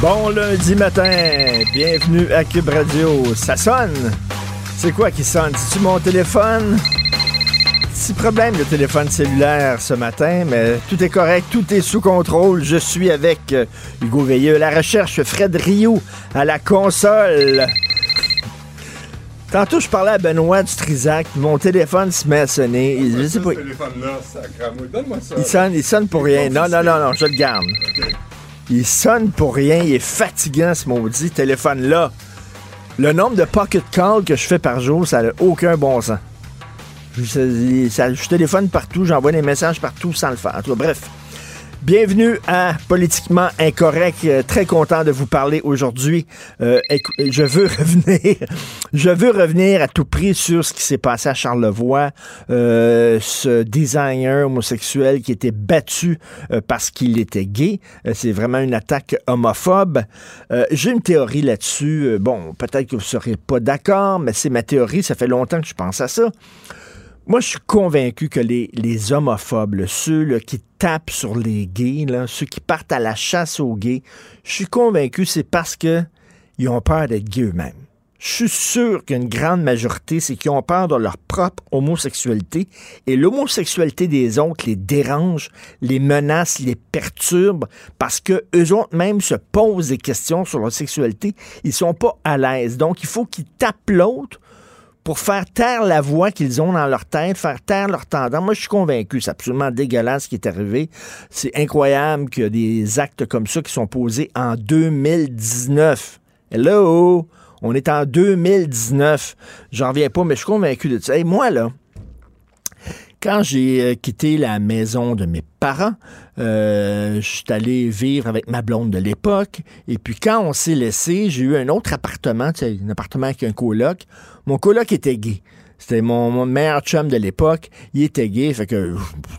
Bon lundi matin, bienvenue à Cube Radio. Ça sonne? C'est quoi qui sonne? C'est-tu mon téléphone? Petit problème de téléphone cellulaire ce matin, mais tout est correct, tout est sous contrôle. Je suis avec euh, Hugo Veilleux, la recherche, Fred Rioux à la console. Tantôt, je parlais à Benoît du Trisac, mon téléphone se met à sonner. Il, je sais pas, il sonne, il sonne pour rien. Non, non, non, non, je le garde. Il sonne pour rien, il est fatigant ce maudit téléphone-là. Le nombre de pocket calls que je fais par jour, ça n'a aucun bon sens. Je, téléphone partout, j'envoie des messages partout sans le faire. Bref. Bienvenue à Politiquement Incorrect. Euh, très content de vous parler aujourd'hui. Euh, écou- je veux revenir, je veux revenir à tout prix sur ce qui s'est passé à Charlevoix. Euh, ce designer homosexuel qui était battu euh, parce qu'il était gay. Euh, C'est vraiment une attaque homophobe. Euh, J'ai une théorie là-dessus. Euh, bon, peut-être que vous serez pas d'accord, mais c'est ma théorie. Ça fait longtemps que je pense à ça. Moi, je suis convaincu que les, homophobes, ceux qui tapent sur les gays, ceux qui partent à la chasse aux gays, je suis convaincu c'est parce que ils ont peur d'être gays eux-mêmes. Je suis sûr qu'une grande majorité, c'est qu'ils ont peur de leur propre homosexualité et l'homosexualité des autres les dérange, les menace, les perturbe parce que eux autres se posent des questions sur leur sexualité. Ils sont pas à l'aise. Donc, il faut qu'ils tapent l'autre pour faire taire la voix qu'ils ont dans leur tête, faire taire leur tendance. Moi, je suis convaincu, c'est absolument dégueulasse ce qui est arrivé. C'est incroyable qu'il y a des actes comme ça qui sont posés en 2019. Hello! On est en 2019. J'en reviens pas, mais je suis convaincu de ça. Et moi, là, quand j'ai euh, quitté la maison de mes parents, euh, je suis allé vivre avec ma blonde de l'époque. Et puis quand on s'est laissé, j'ai eu un autre appartement, un appartement avec un coloc. Mon coloc était gay. C'était mon, mon meilleur chum de l'époque. Il était gay. Fait que,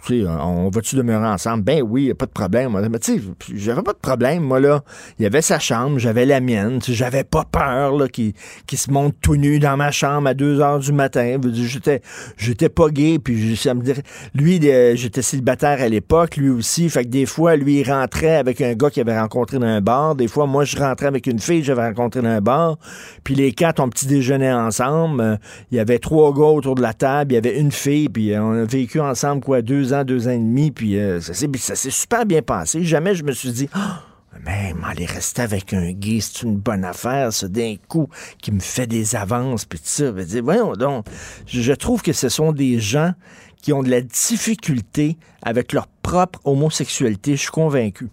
tu sais, on va-tu demeurer ensemble? Ben oui, y a pas de problème. Mais tu sais, j'avais pas de problème, moi, là. Il y avait sa chambre, j'avais la mienne. J'avais pas peur, là, qu'il qu'il se monte tout nu dans ma chambre à 2 heures du matin. J'étais, j'étais pas gay, puis ça me dirait, lui, j'étais célibataire à l'époque, lui aussi. Fait que des fois, lui, il rentrait avec un gars qu'il avait rencontré dans un bar. Des fois, moi, je rentrais avec une fille que j'avais rencontrée dans un bar. Puis les quatre, on petit déjeuner ensemble. Il y avait trois autour de la table. Il y avait une fille. Puis euh, on a vécu ensemble, quoi, deux ans, deux ans et demi. Puis euh, ça s'est super bien passé. Jamais je me suis dit, Ah, mais aller rester avec un gay, c'est une bonne affaire, ça, d'un coup, qui me fait des avances, puis tout ça. Je veux dire, voyons donc, je, trouve que ce sont des gens qui ont de la difficulté avec leur propre homosexualité, je suis convaincu.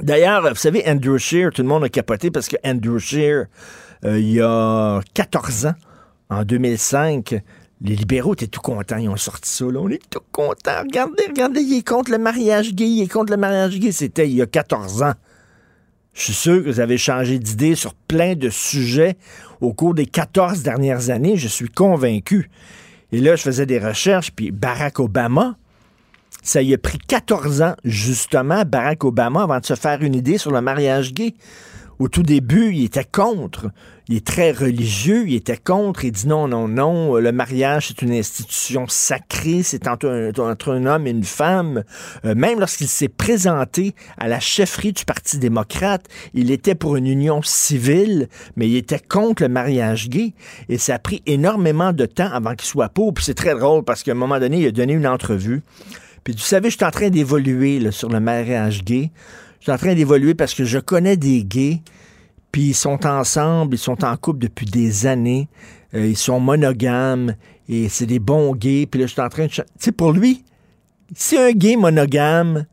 D'ailleurs, vous savez, Andrew Scheer, tout le monde a capoté parce que Andrew Scheer, euh, il y a 14 ans, en 2005, les libéraux étaient tout contents, ils ont sorti ça. On est tout contents. Regardez, regardez, il est contre le mariage gay, il est contre le mariage gay. C'était il y a 14 ans. Je suis sûr que vous avez changé d'idée sur plein de sujets au cours des 14 dernières années. Je suis convaincu. Et là, je faisais des recherches, puis Barack Obama, ça y a pris 14 ans, justement, Barack Obama, avant de se faire une idée sur le mariage gay. Au tout début, il était contre. Il est très religieux, il était contre. Il dit non, non, non, le mariage, c'est une institution sacrée, c'est entre un, entre un homme et une femme. Euh, même lorsqu'il s'est présenté à la chefferie du Parti démocrate, il était pour une union civile, mais il était contre le mariage gay. Et ça a pris énormément de temps avant qu'il soit pour. Puis c'est très drôle parce qu'à un moment donné, il a donné une entrevue. Puis tu savez, je suis en train d'évoluer sur le mariage gay. Je suis en train d'évoluer parce que je connais des gays, puis ils sont ensemble, ils sont en couple depuis des années, euh, ils sont monogames, et c'est des bons gays. Puis là, je suis en train de... Tu sais, pour lui, si un gay monogame,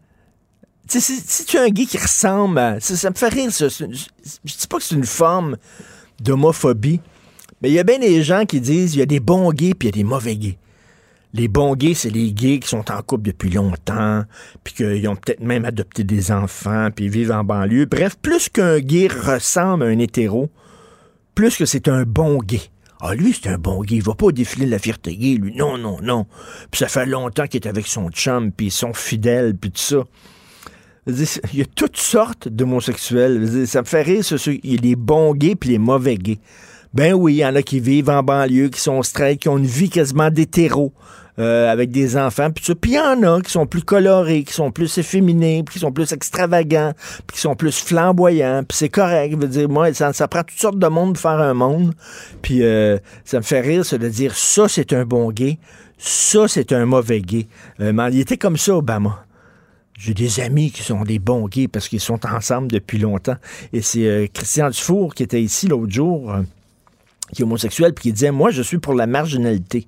si, si tu as un gay qui ressemble à... Ça, ça me fait rire, ça. Je dis pas que c'est une forme d'homophobie, mais il y a bien des gens qui disent il y a des bons gays puis il y a des mauvais gays. Les bons gays, c'est les gays qui sont en couple depuis longtemps, puis qu'ils ont peut-être même adopté des enfants, puis vivent en banlieue. Bref, plus qu'un gay ressemble à un hétéro, plus que c'est un bon gay. Ah, lui, c'est un bon gay. Il va pas au défilé de la fierté gay, lui. Non, non, non. Puis ça fait longtemps qu'il est avec son chum, puis ils sont fidèles, puis tout ça. Il y a toutes sortes d'homosexuels. Ça me fait rire, il y a les bons gays puis les mauvais gays. Ben oui, il y en a qui vivent en banlieue, qui sont straight, qui ont une vie quasiment d'hétéro. Euh, avec des enfants, puis il y en a qui sont plus colorés, qui sont plus efféminés, qui sont plus extravagants, puis qui sont plus flamboyants, puis c'est correct. Je veux dire, moi, ça, ça, prend toutes sortes de monde pour faire un monde, puis euh, ça me fait rire, ça, de dire ça, c'est un bon gay, ça, c'est un mauvais gay. Euh, mais il était comme ça, Obama. J'ai des amis qui sont des bons gays parce qu'ils sont ensemble depuis longtemps. Et c'est Christian Dufour qui était ici l'autre jour, qui est homosexuel, puis qui disait Moi, je suis pour la marginalité.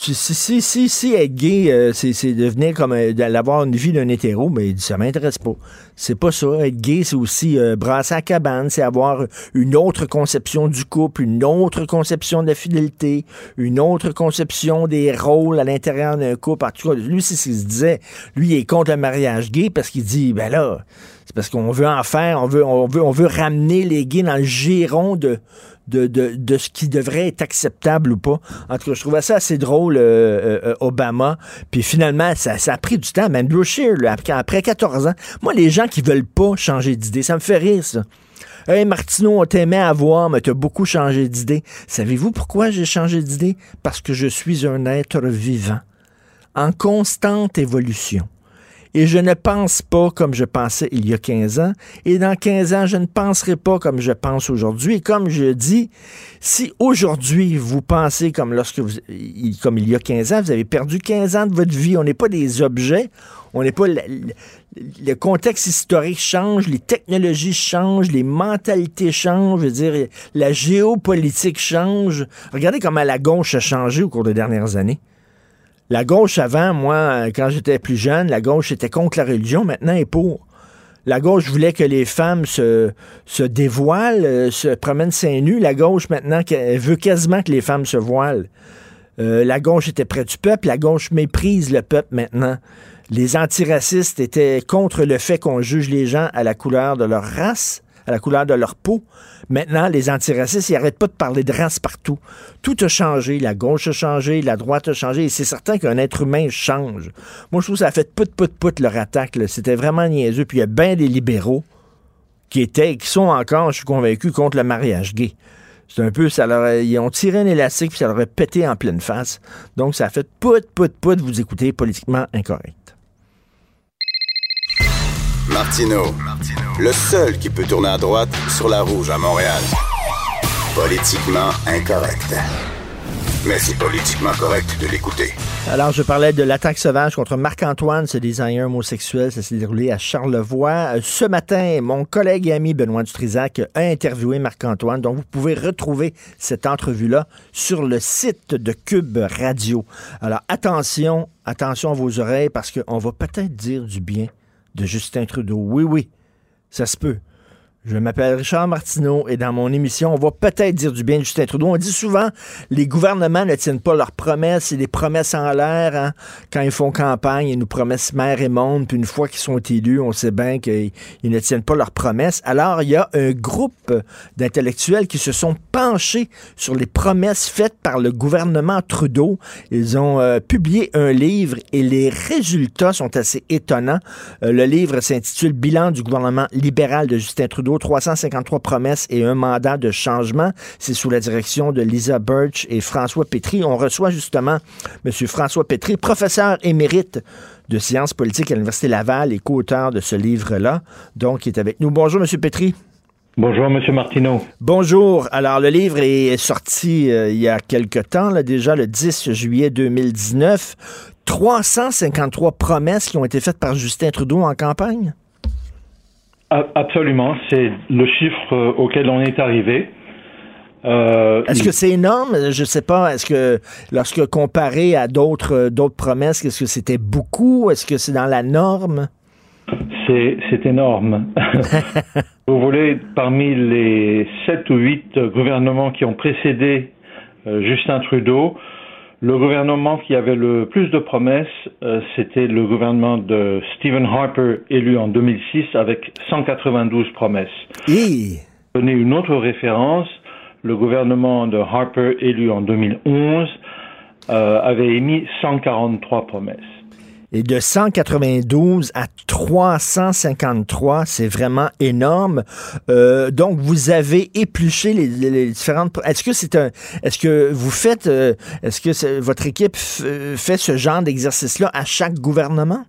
Si, si, si, si être gay, euh, c'est devenir comme euh, d'avoir une vie d'un hétéro, mais ça m'intéresse pas. C'est pas ça. Être gay, c'est aussi euh, brasser à cabane, c'est avoir une autre conception du couple, une autre conception de la fidélité, une autre conception des rôles à l'intérieur d'un couple. En tout cas, lui, c'est ce qu'il se disait. Lui, il est contre le mariage gay parce qu'il dit, ben là, parce qu'on veut en faire, on veut, on on veut ramener les gays dans le giron de, ce qui devrait être acceptable ou pas. En tout cas, je trouvais ça assez drôle, euh, euh, euh, Obama. Puis finalement, ça, a pris du temps. Même Scheer, après, 14 ans, moi, les gens qui veulent pas changer d'idée, ça me fait rire, ça. Hey Martineau, on t'aimait à voir, mais t'as beaucoup changé d'idée. Savez-vous pourquoi j'ai changé d'idée? Parce que je suis un être vivant, en constante évolution. Et je ne pense pas comme je pensais il y a 15 ans. Et dans 15 ans, je ne penserai pas comme je pense aujourd'hui. Et comme je dis, si aujourd'hui vous pensez comme lorsque comme il y a 15 ans, vous avez perdu 15 ans de votre vie. On n'est pas des objets. On n'est pas le, contexte historique change, les technologies changent, les mentalités changent, je veux dire, la géopolitique change. Regardez comment la gauche a changé au cours des dernières années. La gauche avant, moi, quand j'étais plus jeune, la gauche était contre la religion, maintenant elle est pour. La gauche voulait que les femmes se, dévoilent, euh, se promènent seins nus. La gauche, maintenant, veut quasiment que les femmes se voilent. Euh, la gauche était près du peuple, la gauche méprise le peuple maintenant. Les antiracistes étaient contre le fait qu'on juge les gens à la couleur de leur race à la couleur de leur peau. Maintenant, les antiracistes, ils n'arrêtent pas de parler de race partout. Tout a changé. La gauche a changé, la droite a changé. Et c'est certain qu'un être humain change. Moi, je trouve que ça a fait put leur attaque. C'était vraiment niaiseux. Puis il y a bien des libéraux qui étaient, qui sont encore, je suis convaincu, contre le mariage gay. C'est un peu, ils ont tiré un élastique puis ça leur a pété en pleine face. Donc, ça a fait put, put, put, vous écoutez politiquement incorrect. Martino, le seul qui peut tourner à droite sur la rouge à Montréal. Politiquement incorrect. Mais c'est politiquement correct de l'écouter. Alors, je parlais de l'attaque sauvage contre Marc-Antoine, ce designer homosexuel. Ça s'est déroulé à Charlevoix. Euh, ce matin, mon collègue et ami Benoît Dutrisac a interviewé Marc-Antoine. Donc, vous pouvez retrouver cette entrevue-là sur le site de Cube Radio. Alors, attention, attention à vos oreilles parce qu'on va peut-être dire du bien de Justin Trudeau. Oui, oui, ça se peut. Je m'appelle Richard Martineau et dans mon émission, on va peut-être dire du bien de Justin Trudeau. On dit souvent les gouvernements ne tiennent pas leurs promesses, c'est des promesses en l'air. Hein. Quand ils font campagne, ils nous promettent mer et monde, puis une fois qu'ils sont élus, on sait bien qu'ils ne tiennent pas leurs promesses. Alors, il y a un groupe d'intellectuels qui se sont penchés sur les promesses faites par le gouvernement Trudeau. Ils ont euh, publié un livre et les résultats sont assez étonnants. Euh, le livre s'intitule Bilan du gouvernement libéral de Justin Trudeau 353 promesses et un mandat de changement. C'est sous la direction de Lisa Birch et François Pétry. On reçoit justement M. François Pétry, professeur émérite de sciences politiques à l'Université Laval et co-auteur de ce livre-là. Donc, il est avec nous. Bonjour, M. Pétry. Bonjour, M. Martineau. Bonjour. Alors, le livre est sorti euh, il y a quelque temps, là, déjà le 10 juillet 2019. 353 promesses qui ont été faites par Justin Trudeau en campagne? Absolument, c'est le chiffre euh, auquel on est arrivé. Euh, est-ce que c'est énorme? Je ne sais pas. Est-ce que lorsque comparé à d'autres euh, d'autres promesses, est-ce que c'était beaucoup? Est-ce que c'est dans la norme? C'est énorme. Vous voulez, parmi les sept ou huit gouvernements qui ont précédé Justin Trudeau, Le gouvernement qui avait le plus de promesses, euh, c'était le gouvernement de Stephen Harper, élu en 2006 avec 192 promesses. Et... Donner une autre référence, le gouvernement de Harper, élu en 2011, euh, avait émis 143 promesses. Et de 192 à 353, c'est vraiment énorme. Euh, donc, vous avez épluché les, différentes. Est-ce que c'est un. Est-ce que vous faites. Euh, est-ce que votre équipe fait ce genre d'exercice-là à chaque gouvernement?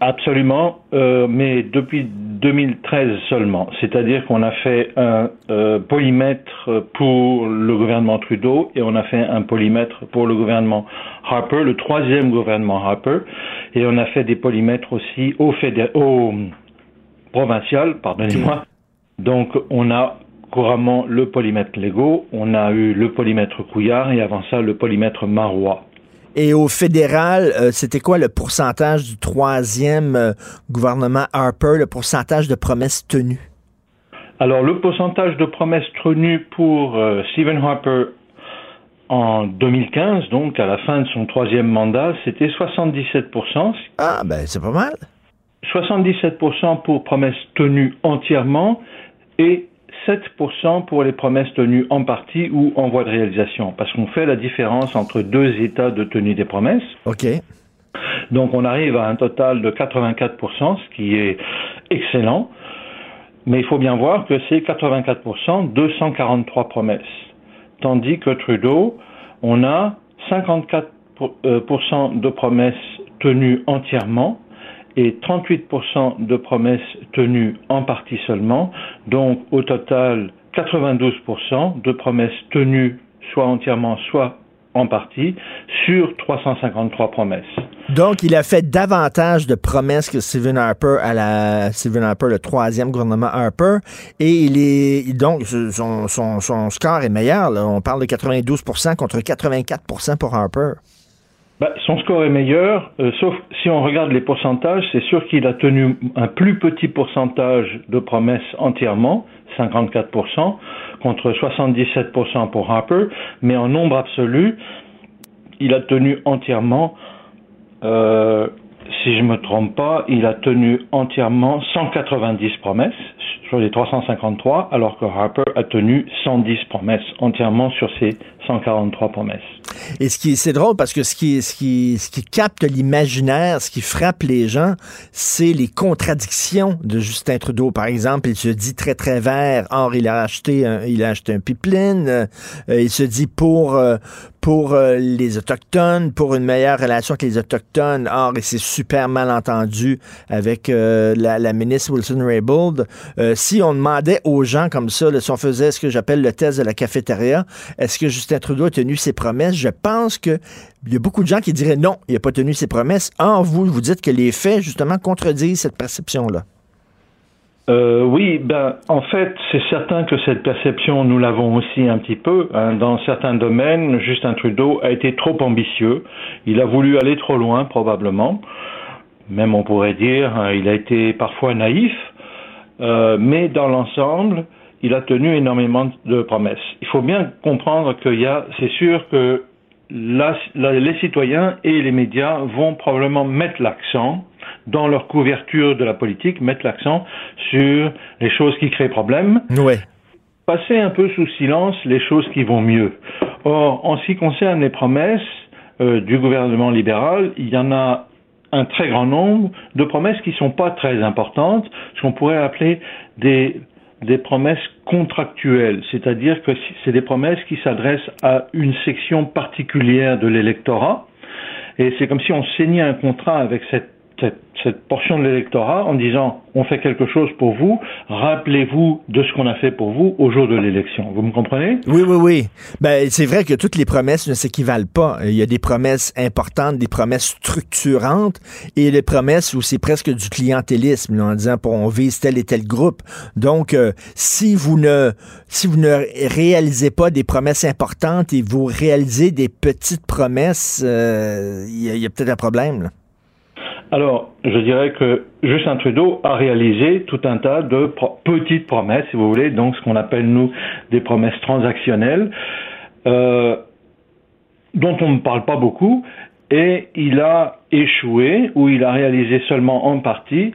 Absolument, euh, mais depuis 2013 seulement. C'est-à-dire qu'on a fait un euh, polymètre pour le gouvernement Trudeau et on a fait un polymètre pour le gouvernement Harper, le troisième gouvernement Harper, et on a fait des polymètres aussi au, fédé au provincial, pardonnez-moi. Donc on a couramment le polymètre Lego, on a eu le polymètre Couillard et avant ça le polymètre Marois. Et au fédéral, euh, c'était quoi le pourcentage du troisième euh, gouvernement Harper, le pourcentage de promesses tenues? Alors, le pourcentage de promesses tenues pour euh, Stephen Harper en 2015, donc à la fin de son troisième mandat, c'était 77%. Ah, ben c'est pas mal. 77% pour promesses tenues entièrement et 7% pour les promesses tenues en partie ou en voie de réalisation, parce qu'on fait la différence entre deux états de tenue des promesses. OK. Donc on arrive à un total de 84%, ce qui est excellent, mais il faut bien voir que c'est 84%, 243 promesses. Tandis que Trudeau, on a 54% euh, de promesses tenues entièrement, et 38% de promesses tenues en partie seulement. Donc au total, 92% de promesses tenues soit entièrement, soit en partie, sur 353 promesses. Donc, il a fait davantage de promesses que Stephen Harper à la Stephen Harper, le troisième gouvernement Harper, et il est donc son, son, score est meilleur. On parle de 92 contre 84 pour Harper. Bah, son score est meilleur, euh, sauf si on regarde les pourcentages, c'est sûr qu'il a tenu un plus petit pourcentage de promesses entièrement, 54%, contre 77% pour Harper, mais en nombre absolu, il a tenu entièrement, euh, si je ne me trompe pas, il a tenu entièrement 190 promesses sur les 353, alors que Harper a tenu 110 promesses entièrement sur ses 143 promesses. Et ce qui c'est drôle parce que ce qui ce qui ce qui capte l'imaginaire, ce qui frappe les gens, c'est les contradictions de Justin Trudeau. Par exemple, il se dit très très vert, or il a acheté un, il a acheté un pipeline. Euh, il se dit pour euh, pour euh, les autochtones, pour une meilleure relation avec les autochtones. Or, il s'est super mal entendu avec la, la, ministre Wilson Raybould. si on demandait aux gens comme ça, si on faisait ce que j'appelle le test de la cafétéria, est-ce que Justin Trudeau a tenu ses promesses, je pense qu'il y a beaucoup de gens qui diraient non, il n'a pas tenu ses promesses. Or, vous, vous dites que les faits, justement, contredisent cette perception-là. Euh, oui, ben, en fait, c'est certain que cette perception, nous l'avons aussi un petit peu. Hein. Dans certains domaines, Justin Trudeau a été trop ambitieux. Il a voulu aller trop loin, probablement. Même, on pourrait dire, hein, il a été parfois naïf. Euh, mais dans l'ensemble, il a tenu énormément de promesses. Il faut bien comprendre qu'il y a, c'est sûr que les citoyens et les médias vont probablement mettre l'accent dans leur couverture de la politique, mettre l'accent sur les choses qui créent problème. Ouais. Passer un peu sous silence les choses qui vont mieux. Or, en ce qui concerne les promesses euh, du gouvernement libéral, il y en a un très grand nombre de promesses qui ne sont pas très importantes, ce qu'on pourrait appeler des des promesses contractuelles, c'est-à-dire que c'est des promesses qui s'adressent à une section particulière de l'électorat, et c'est comme si on signait un contrat avec cette cette, portion de l'électorat en disant on fait quelque chose pour vous, rappelez-vous de ce qu'on a fait pour vous au jour de l'élection. Vous me comprenez? Oui, oui, oui. Ben, c'est vrai que toutes les promesses ne s'équivalent pas. Il y a des promesses importantes, des promesses structurantes et des promesses où c'est presque du clientélisme en disant pour on vise tel et tel groupe. Donc, euh, si vous ne si vous ne réalisez pas des promesses importantes et vous réalisez des petites promesses, euh, il y a, a peut-être un problème. Là. Alors, je dirais que Justin Trudeau a réalisé tout un tas de petites promesses, si vous voulez, donc ce qu'on appelle nous des promesses transactionnelles. Euh, dont on ne parle pas beaucoup, et il a échoué, ou il a réalisé seulement en partie,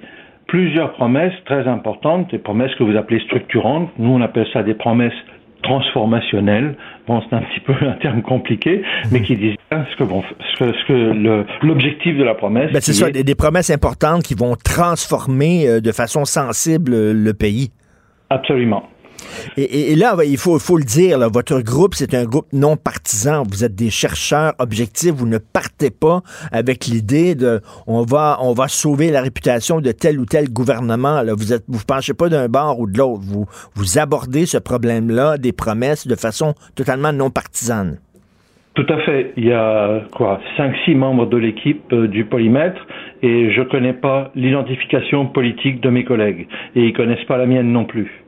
plusieurs promesses très importantes, des promesses que vous appelez structurantes, nous on appelle ça des promesses transformationnelles, bon c'est un petit peu un terme compliqué, mais qui disent ce que, bon, ce que, l'objectif de la promesse. Ben, c'est ça, des, promesses importantes qui vont transformer euh, de façon sensible le pays. Absolument. Et, là, il faut, le dire, votre groupe, c'est un groupe non partisan. Vous êtes des chercheurs objectifs. Vous ne partez pas avec l'idée de on va, on va sauver la réputation de tel ou tel gouvernement. Vous ne vous penchez pas d'un bord ou de l'autre. Vous, vous abordez ce problème-là, des promesses, de façon totalement non partisane. Tout à fait. Il y a quoi, cinq, six membres de l'équipe euh, du polymètre et je connais pas l'identification politique de mes collègues et ils connaissent pas la mienne non plus.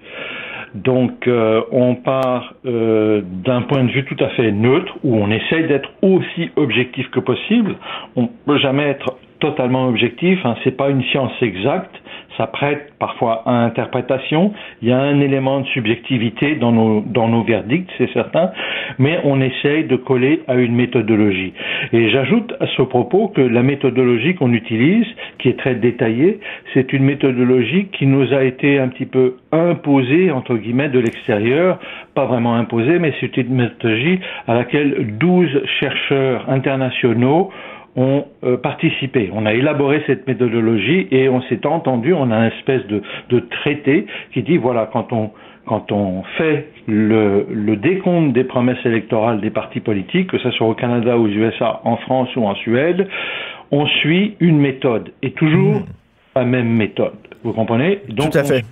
Donc euh, on part euh, d'un point de vue tout à fait neutre où on essaye d'être aussi objectif que possible. On peut jamais être totalement objectif. Hein, c'est pas une science exacte ça prête parfois à interprétation. Il y a un élément de subjectivité dans nos, dans nos verdicts, c'est certain, mais on essaye de coller à une méthodologie. Et j'ajoute à ce propos que la méthodologie qu'on utilise, qui est très détaillée, c'est une méthodologie qui nous a été un petit peu imposée, entre guillemets, de l'extérieur, pas vraiment imposée, mais c'est une méthodologie à laquelle 12 chercheurs internationaux ont euh, participé. On a élaboré cette méthodologie et on s'est entendu, on a une espèce de, de, traité qui dit voilà, quand on, quand on fait le, le, décompte des promesses électorales des partis politiques, que ce soit au Canada, aux USA, en France ou en Suède, on suit une méthode et toujours mmh. la même méthode. Vous comprenez? Donc, Tout à fait.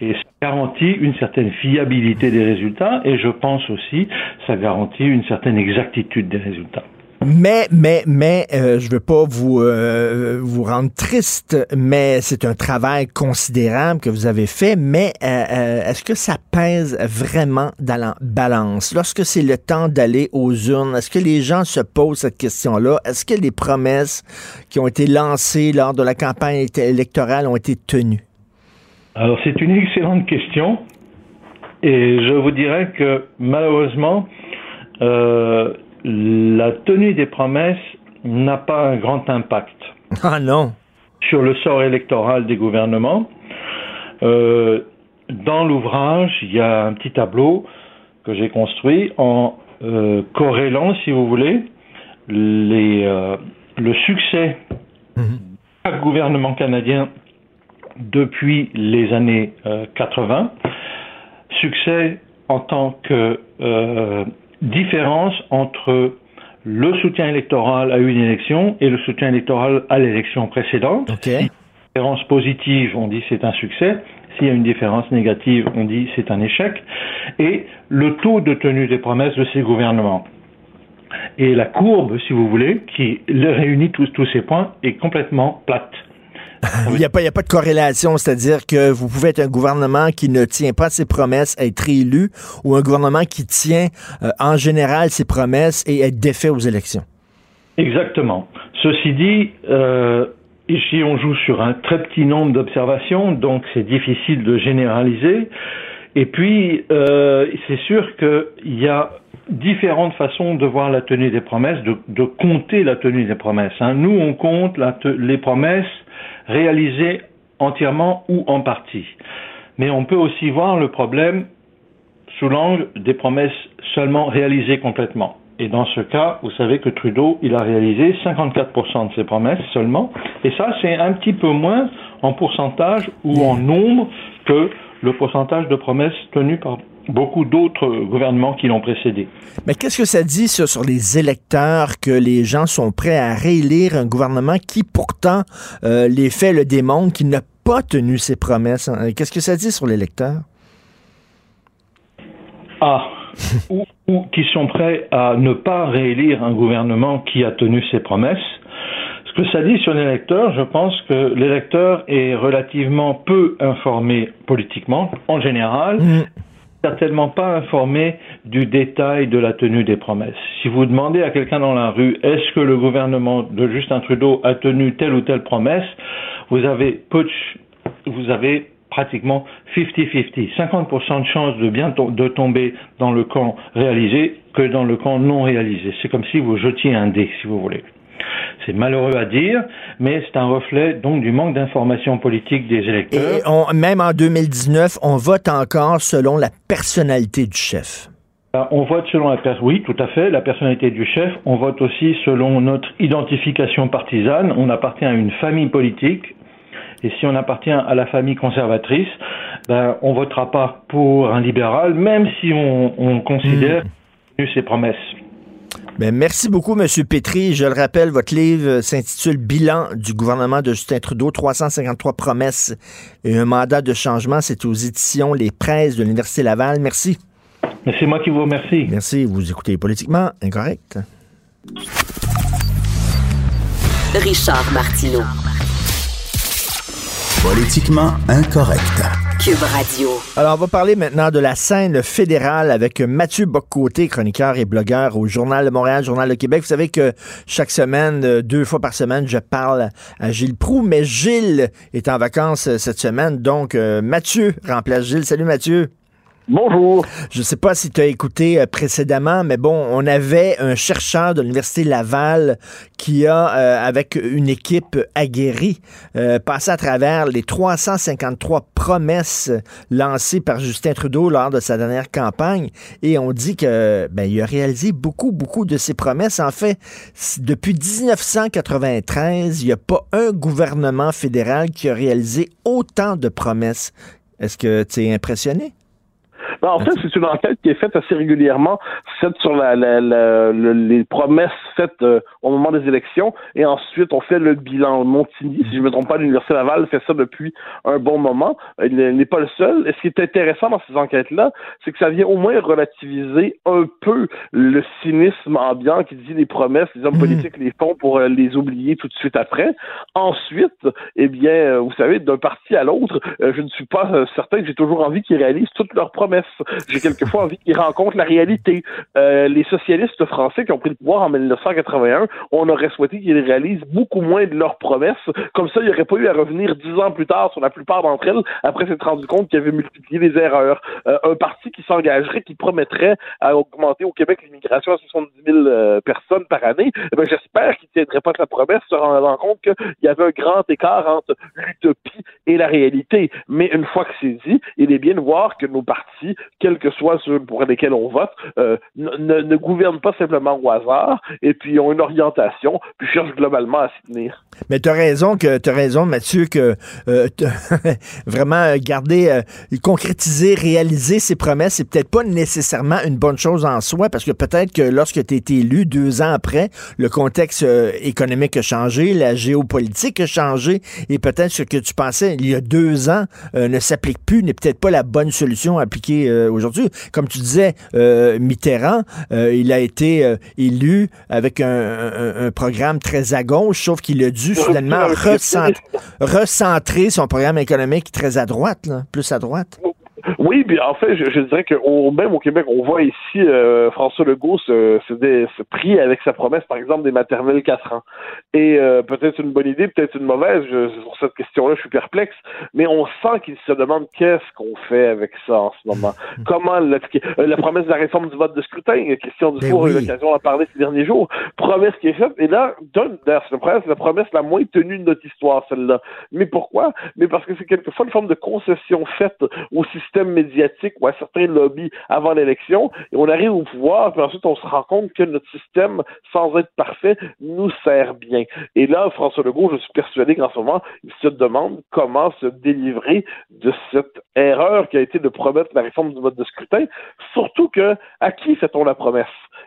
Et ça garantit une certaine fiabilité des résultats et je pense aussi ça garantit une certaine exactitude des résultats. Mais, mais, mais, euh, je veux pas vous, euh, vous rendre triste, mais c'est un travail considérable que vous avez fait. Mais euh, est-ce que ça pèse vraiment dans la balance? Lorsque c'est le temps d'aller aux urnes, est-ce que les gens se posent cette question-là? Est-ce que les promesses qui ont été lancées lors de la campagne électorale ont été tenues? Alors, c'est une excellente question. Et je vous dirais que malheureusement, euh, la tenue des promesses n'a pas un grand impact. Ah non. Sur le sort électoral des gouvernements. Euh, dans l'ouvrage, il y a un petit tableau que j'ai construit en euh, corrélant, si vous voulez, les, euh, le succès du gouvernement canadien depuis les années 80. Succès en tant que différence entre le soutien électoral à une élection et le soutien électoral à l'élection précédente. Okay. différence positive, on dit c'est un succès. S'il y a une différence négative, on dit c'est un échec. Et le taux de tenue des promesses de ces gouvernements. Et la courbe, si vous voulez, qui réunit tous, tous ces points, est complètement plate. Il n'y a, pas, a pas de corrélation, c'est-à-dire que vous pouvez être un gouvernement qui ne tient pas ses promesses, être élu, ou un gouvernement qui tient euh, en général ses promesses et être défait aux élections. Exactement. Ceci dit, euh, ici on joue sur un très petit nombre d'observations, donc c'est difficile de généraliser. Et puis, euh, c'est sûr qu'il y a différentes façons de voir la tenue des promesses, de, compter la tenue des promesses. Hein. Nous, on compte les promesses réalisé entièrement ou en partie. Mais on peut aussi voir le problème sous l'angle des promesses seulement réalisées complètement. Et dans ce cas, vous savez que Trudeau, il a réalisé 54% de ses promesses seulement. Et ça, c'est un petit peu moins en pourcentage ou en nombre que le pourcentage de promesses tenues par beaucoup d'autres gouvernements qui l'ont précédé. Mais qu'est-ce que ça dit sur les électeurs que les gens sont prêts à réélire un gouvernement qui pourtant euh, les faits le démontrent, qui n'a pas tenu ses promesses? Hein? Qu'est-ce que ça dit sur l'électeur? Ah, ou, ou qui sont prêts à ne pas réélire un gouvernement qui a tenu ses promesses. Ce que ça dit sur l'électeur, je pense que l'électeur est relativement peu informé politiquement, en général, mm certainement pas informé du détail de la tenue des promesses. Si vous demandez à quelqu'un dans la rue est-ce que le gouvernement de Justin Trudeau a tenu telle ou telle promesse, vous avez peu vous avez pratiquement 50-50. 50%, de chances de bien de tomber dans le camp réalisé que dans le camp non réalisé. C'est comme si vous jetiez un dé, si vous voulez. C'est malheureux à dire, mais c'est un reflet donc du manque d'information politique des électeurs. Et même en 2019, on vote encore selon la personnalité du chef. Ben, on vote selon la oui, tout à fait, la personnalité du chef. On vote aussi selon notre identification partisane. On appartient à une famille politique. Et si on appartient à la famille conservatrice, ben, on votera pas pour un libéral, même si on, considère mmh. ses promesses. Ben, merci beaucoup, M. Pétry. Je le rappelle, votre livre s'intitule Bilan du gouvernement de Justin Trudeau, 353 promesses et un mandat de changement. C'est aux éditions Les Presses de l'Université Laval. Merci. C'est moi qui vous remercie. Merci. Vous écoutez Politiquement Incorrect. Richard Martineau. Politiquement Incorrect. Alors, on va parler maintenant de la scène fédérale avec Mathieu Boccoté, chroniqueur et blogueur au Journal de Montréal, Journal de Québec. Vous savez que chaque semaine, euh, deux fois par semaine, je parle à Gilles Proux, mais Gilles est en vacances euh, cette semaine, donc euh, Mathieu remplace Gilles. Salut Mathieu. Bonjour. Je ne sais pas si tu as écouté euh, précédemment, mais bon, on avait un chercheur de l'Université Laval qui a, euh, avec une équipe aguerrie, euh, passé à travers les 353 promesses lancées par Justin Trudeau lors de sa dernière campagne. Et on dit que ben, il a réalisé beaucoup, beaucoup de ces promesses. En fait, depuis 1993, il n'y a pas un gouvernement fédéral qui a réalisé autant de promesses. Est-ce que tu es impressionné? En fait, c'est une enquête qui est faite assez régulièrement, faite sur la, les promesses faites euh, au moment des élections, et ensuite on fait le bilan. Montigny, si je ne me trompe pas, l'Université Laval fait ça depuis un bon moment. Il n'est pas le seul. Et ce qui est intéressant dans ces enquêtes-là, c'est que ça vient au moins relativiser un peu le cynisme ambiant qui dit les promesses, les hommes mmh. politiques les font pour euh, les oublier tout de suite après. Ensuite, eh bien, euh, vous savez, d'un parti à l'autre, je ne suis pas certain que j'ai toujours envie qu'ils réalisent toutes leurs promesses. J'ai quelquefois envie qu'ils rencontrent la réalité. Euh, les socialistes français qui ont pris le pouvoir en 1981, on aurait souhaité qu'ils réalisent beaucoup moins de leurs promesses. Comme ça, il n'y aurait pas eu à revenir dix ans plus tard sur la plupart d'entre elles après s'être rendu compte qu'ils avaient multiplié les erreurs. Euh, un parti qui s'engagerait, qui promettrait à augmenter au Québec l'immigration à 70 000 euh, personnes par année, eh ben, j'espère qu'il ne tiendrait pas sa promesse, se rendant compte qu'il y avait un grand écart entre l'utopie et la réalité. Mais une fois que c'est dit, il est bien de voir que nos partis quels que soient ceux pour lesquels on vote, euh, ne, ne, gouvernent pas simplement au hasard et puis ont une orientation, puis cherchent globalement à s'y tenir. Mais tu as raison que tu raison, Mathieu, que euh, vraiment garder, euh, concrétiser, réaliser ses promesses, c'est peut-être pas nécessairement une bonne chose en soi, parce que peut-être que lorsque tu été élu deux ans après, le contexte économique a changé, la géopolitique a changé, et peut-être ce que tu pensais il y a deux ans ne s'applique plus, n'est peut-être pas la bonne solution à appliquer euh, aujourd'hui. Comme tu disais, euh, Mitterrand, euh, il a été élu avec un, programme très à gauche, sauf qu'il a dû finalement recentrer, son programme économique très à droite, plus à droite. Oui, puis en fait, je, dirais que même au Québec, on voit ici euh, François Legault se, se, se, prier avec sa promesse, par exemple, des maternelles 4 ans. Et euh, peut-être une bonne idée, peut-être une mauvaise. Je, sur cette question-là, je suis perplexe. Mais on sent qu'il se demande qu'est-ce qu'on fait avec ça en ce moment. Comment la, euh, la promesse de la réforme du vote de scrutin, question du four, ben oui. l'occasion d'en parler ces derniers jours. Promesse qui est faite. Et là, d'ailleurs, c'est la, la promesse la moins tenue de notre histoire, celle-là. Mais pourquoi? Mais parce que c'est quelquefois une forme de concession faite au système médiatique ou à certains lobbies avant l'élection, et on arrive au pouvoir, puis ensuite on se rend compte que notre système, sans être parfait, nous sert bien. Et là, François Legault, je suis persuadé qu'en ce moment, il se demande comment se délivrer de cette erreur qui a été de promettre la réforme du mode de scrutin, surtout que à qui fait-on la promesse?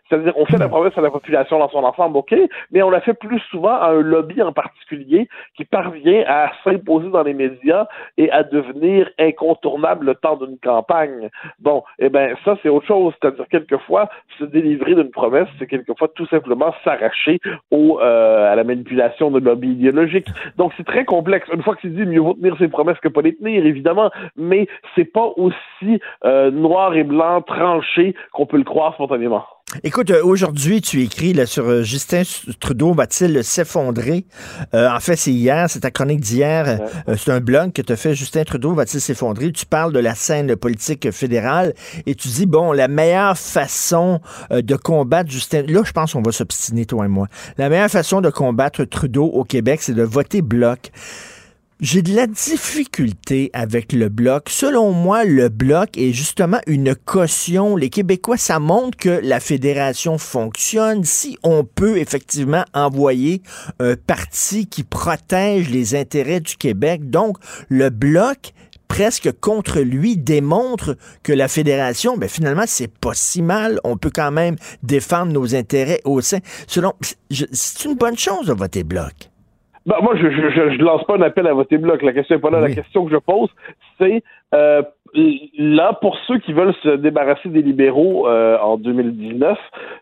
C'est-à-dire, on fait la promesse à la population dans son ensemble, OK, mais on la fait plus souvent à un lobby en particulier qui parvient à s'imposer dans les médias et à devenir incontournable le d'une campagne. Bon, eh ben ça, c'est autre chose. C'est-à-dire, quelquefois, se délivrer d'une promesse, c'est quelquefois tout simplement s'arracher au, euh, à la manipulation de lobby idéologique. Donc, c'est très complexe. Une fois que c'est dit, mieux vaut tenir ses promesses que pas les tenir, évidemment, mais c'est pas aussi euh, noir et blanc tranché qu'on peut le croire spontanément. Écoute, euh, aujourd'hui, tu écris là, sur euh, Justin Trudeau va-t-il s'effondrer? Euh, en fait, c'est hier, c'est ta chronique d'hier. c'est un blog que tu as fait, Justin Trudeau va-t-il s'effondrer? Tu parles de la scène politique fédérale et tu dis, bon, la meilleure façon de combattre Justin... Là, je pense qu'on va s'obstiner, toi et moi. La meilleure façon de combattre Trudeau au Québec, c'est de voter bloc. J'ai de la difficulté avec le bloc. Selon moi, le bloc est justement une caution. Les Québécois, ça montre que la fédération fonctionne. Si on peut effectivement envoyer un parti qui protège les intérêts du Québec, donc le bloc presque contre lui démontre que la fédération, ben finalement, c'est pas si mal. On peut quand même défendre nos intérêts au sein. Selon, c'est une bonne chose de voter bloc. Ben, moi, je, je, je, lance pas un appel à voter bloc. La question est pas là. La question que je pose, c'est euh, là, pour ceux qui veulent se débarrasser des libéraux euh, en 2019,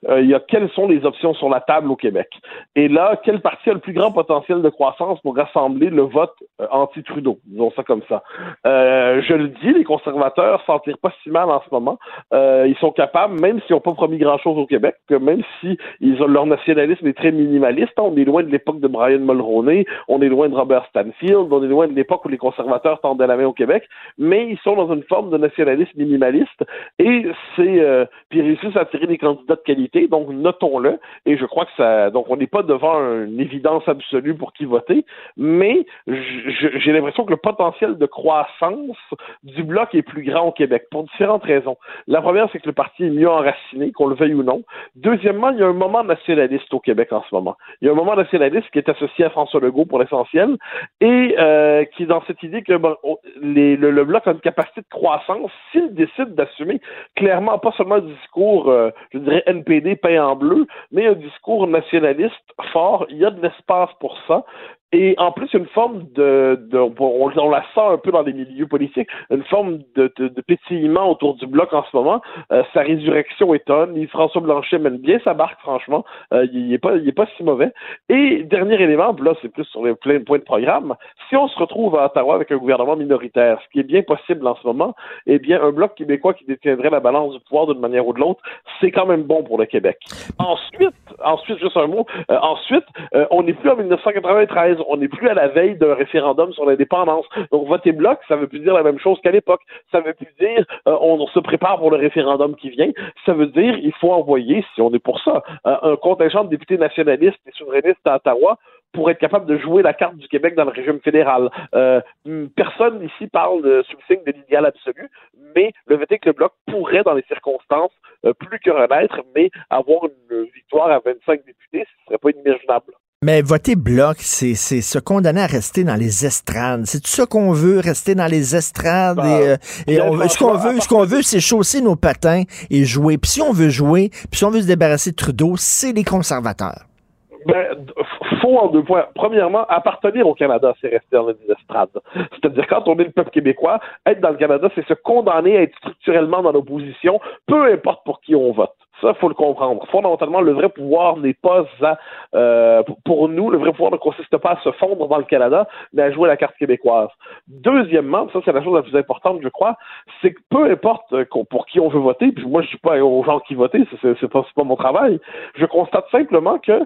euh, il y a quelles sont les options sur la table au Québec? Et là, quel parti a le plus grand potentiel de croissance pour rassembler le vote euh, anti-Trudeau, disons ça comme ça. je le dis, les conservateurs s'en tirent pas si mal en ce moment. ils sont capables, même s'ils n'ont pas promis grand-chose au Québec, même si ont, leur nationalisme est très minimaliste, hein, on est loin de l'époque de Brian Mulroney, on est loin de Robert Stanfield, on est loin de l'époque où les conservateurs tendaient la main au Québec, mais ils sont dans une forme de nationalisme minimaliste et c'est euh, puis réussissent à attirer des candidats de qualité, donc notons-le. Et je crois que ça, donc on n'est pas devant une évidence absolue pour qui voter, mais j'ai l'impression que le potentiel de croissance du bloc est plus grand au Québec pour différentes raisons. La première, c'est que le parti est mieux enraciné, qu'on le veuille ou non. Deuxièmement, il y a un moment nationaliste au Québec en ce moment. Il y a un moment nationaliste qui est associé à François Legault pour l'essentiel et euh, qui est dans cette idée que le, le bloc a une capacité de croissance s'il décide d'assumer clairement pas seulement un discours, euh, je dirais NPD peint en bleu, mais un discours nationaliste fort. Il y a de l'espace pour ça. Et en plus, une forme de, de on, la sent un peu dans les milieux politiques, une forme de, de, de pétillement autour du bloc en ce moment. Euh, sa résurrection étonne. François Blanchet mène bien sa barque, franchement. Euh, il est pas, il est pas si mauvais. Et dernier élément, là, c'est plus sur les plein points de programme. Si on se retrouve à Ottawa avec un gouvernement minoritaire, ce qui est bien possible en ce moment, eh bien, un bloc québécois qui détiendrait la balance du pouvoir d'une manière ou de l'autre, c'est quand même bon pour le Québec. Ensuite, ensuite, juste un mot. Euh, ensuite, on n'est plus en 1993 on n'est plus à la veille d'un référendum sur l'indépendance. Donc voter bloc, ça veut plus dire la même chose qu'à l'époque. Ça veut plus dire euh, on, se prépare pour le référendum qui vient. Ça veut dire il faut envoyer, si on est pour ça, euh, un contingent de députés nationalistes et souverainistes à Ottawa pour être capable de jouer la carte du Québec dans le régime fédéral. Euh, personne ici parle de, sous le signe de l'idéal absolu, mais le fait est que le Bloc pourrait, dans les circonstances, plus que renaître, mais avoir une victoire à 25 députés, ce serait pas inimaginable. Mais voter bloc, c'est se condamner à rester dans les estrades. C'est tout ça qu'on veut, rester dans les estrades. et, ce qu'on veut, ce qu'on veut, c'est chausser nos patins et jouer. Puis si on veut jouer, puis si on veut se débarrasser de Trudeau, c'est les conservateurs. Ben, faut en deux points. Premièrement, appartenir au Canada, c'est rester dans les estrades. C'est-à-dire, quand on est le peuple québécois, être dans le Canada, c'est se condamner à être structurellement dans l'opposition, peu importe pour qui on vote. Ça, faut le comprendre. Fondamentalement, le vrai pouvoir n'est pas à, euh, pour nous, le vrai pouvoir ne consiste pas à se fondre dans le Canada, mais à jouer la carte québécoise. Deuxièmement, ça c'est la chose la plus importante, je crois, c'est que peu importe euh, pour qui on veut voter, puis moi je suis pas aux gens qui votent, c'est pas, pas mon travail. Je constate simplement que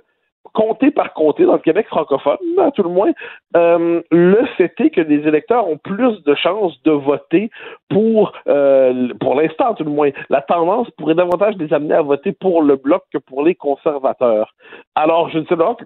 comté par comté dans le Québec francophone, à tout le moins, euh, le fait est que les électeurs ont plus de chances de voter pour, euh, pour l'instant, tout le moins. La tendance pourrait davantage les amener à voter pour le bloc que pour les conservateurs. Alors, je ne sais pas que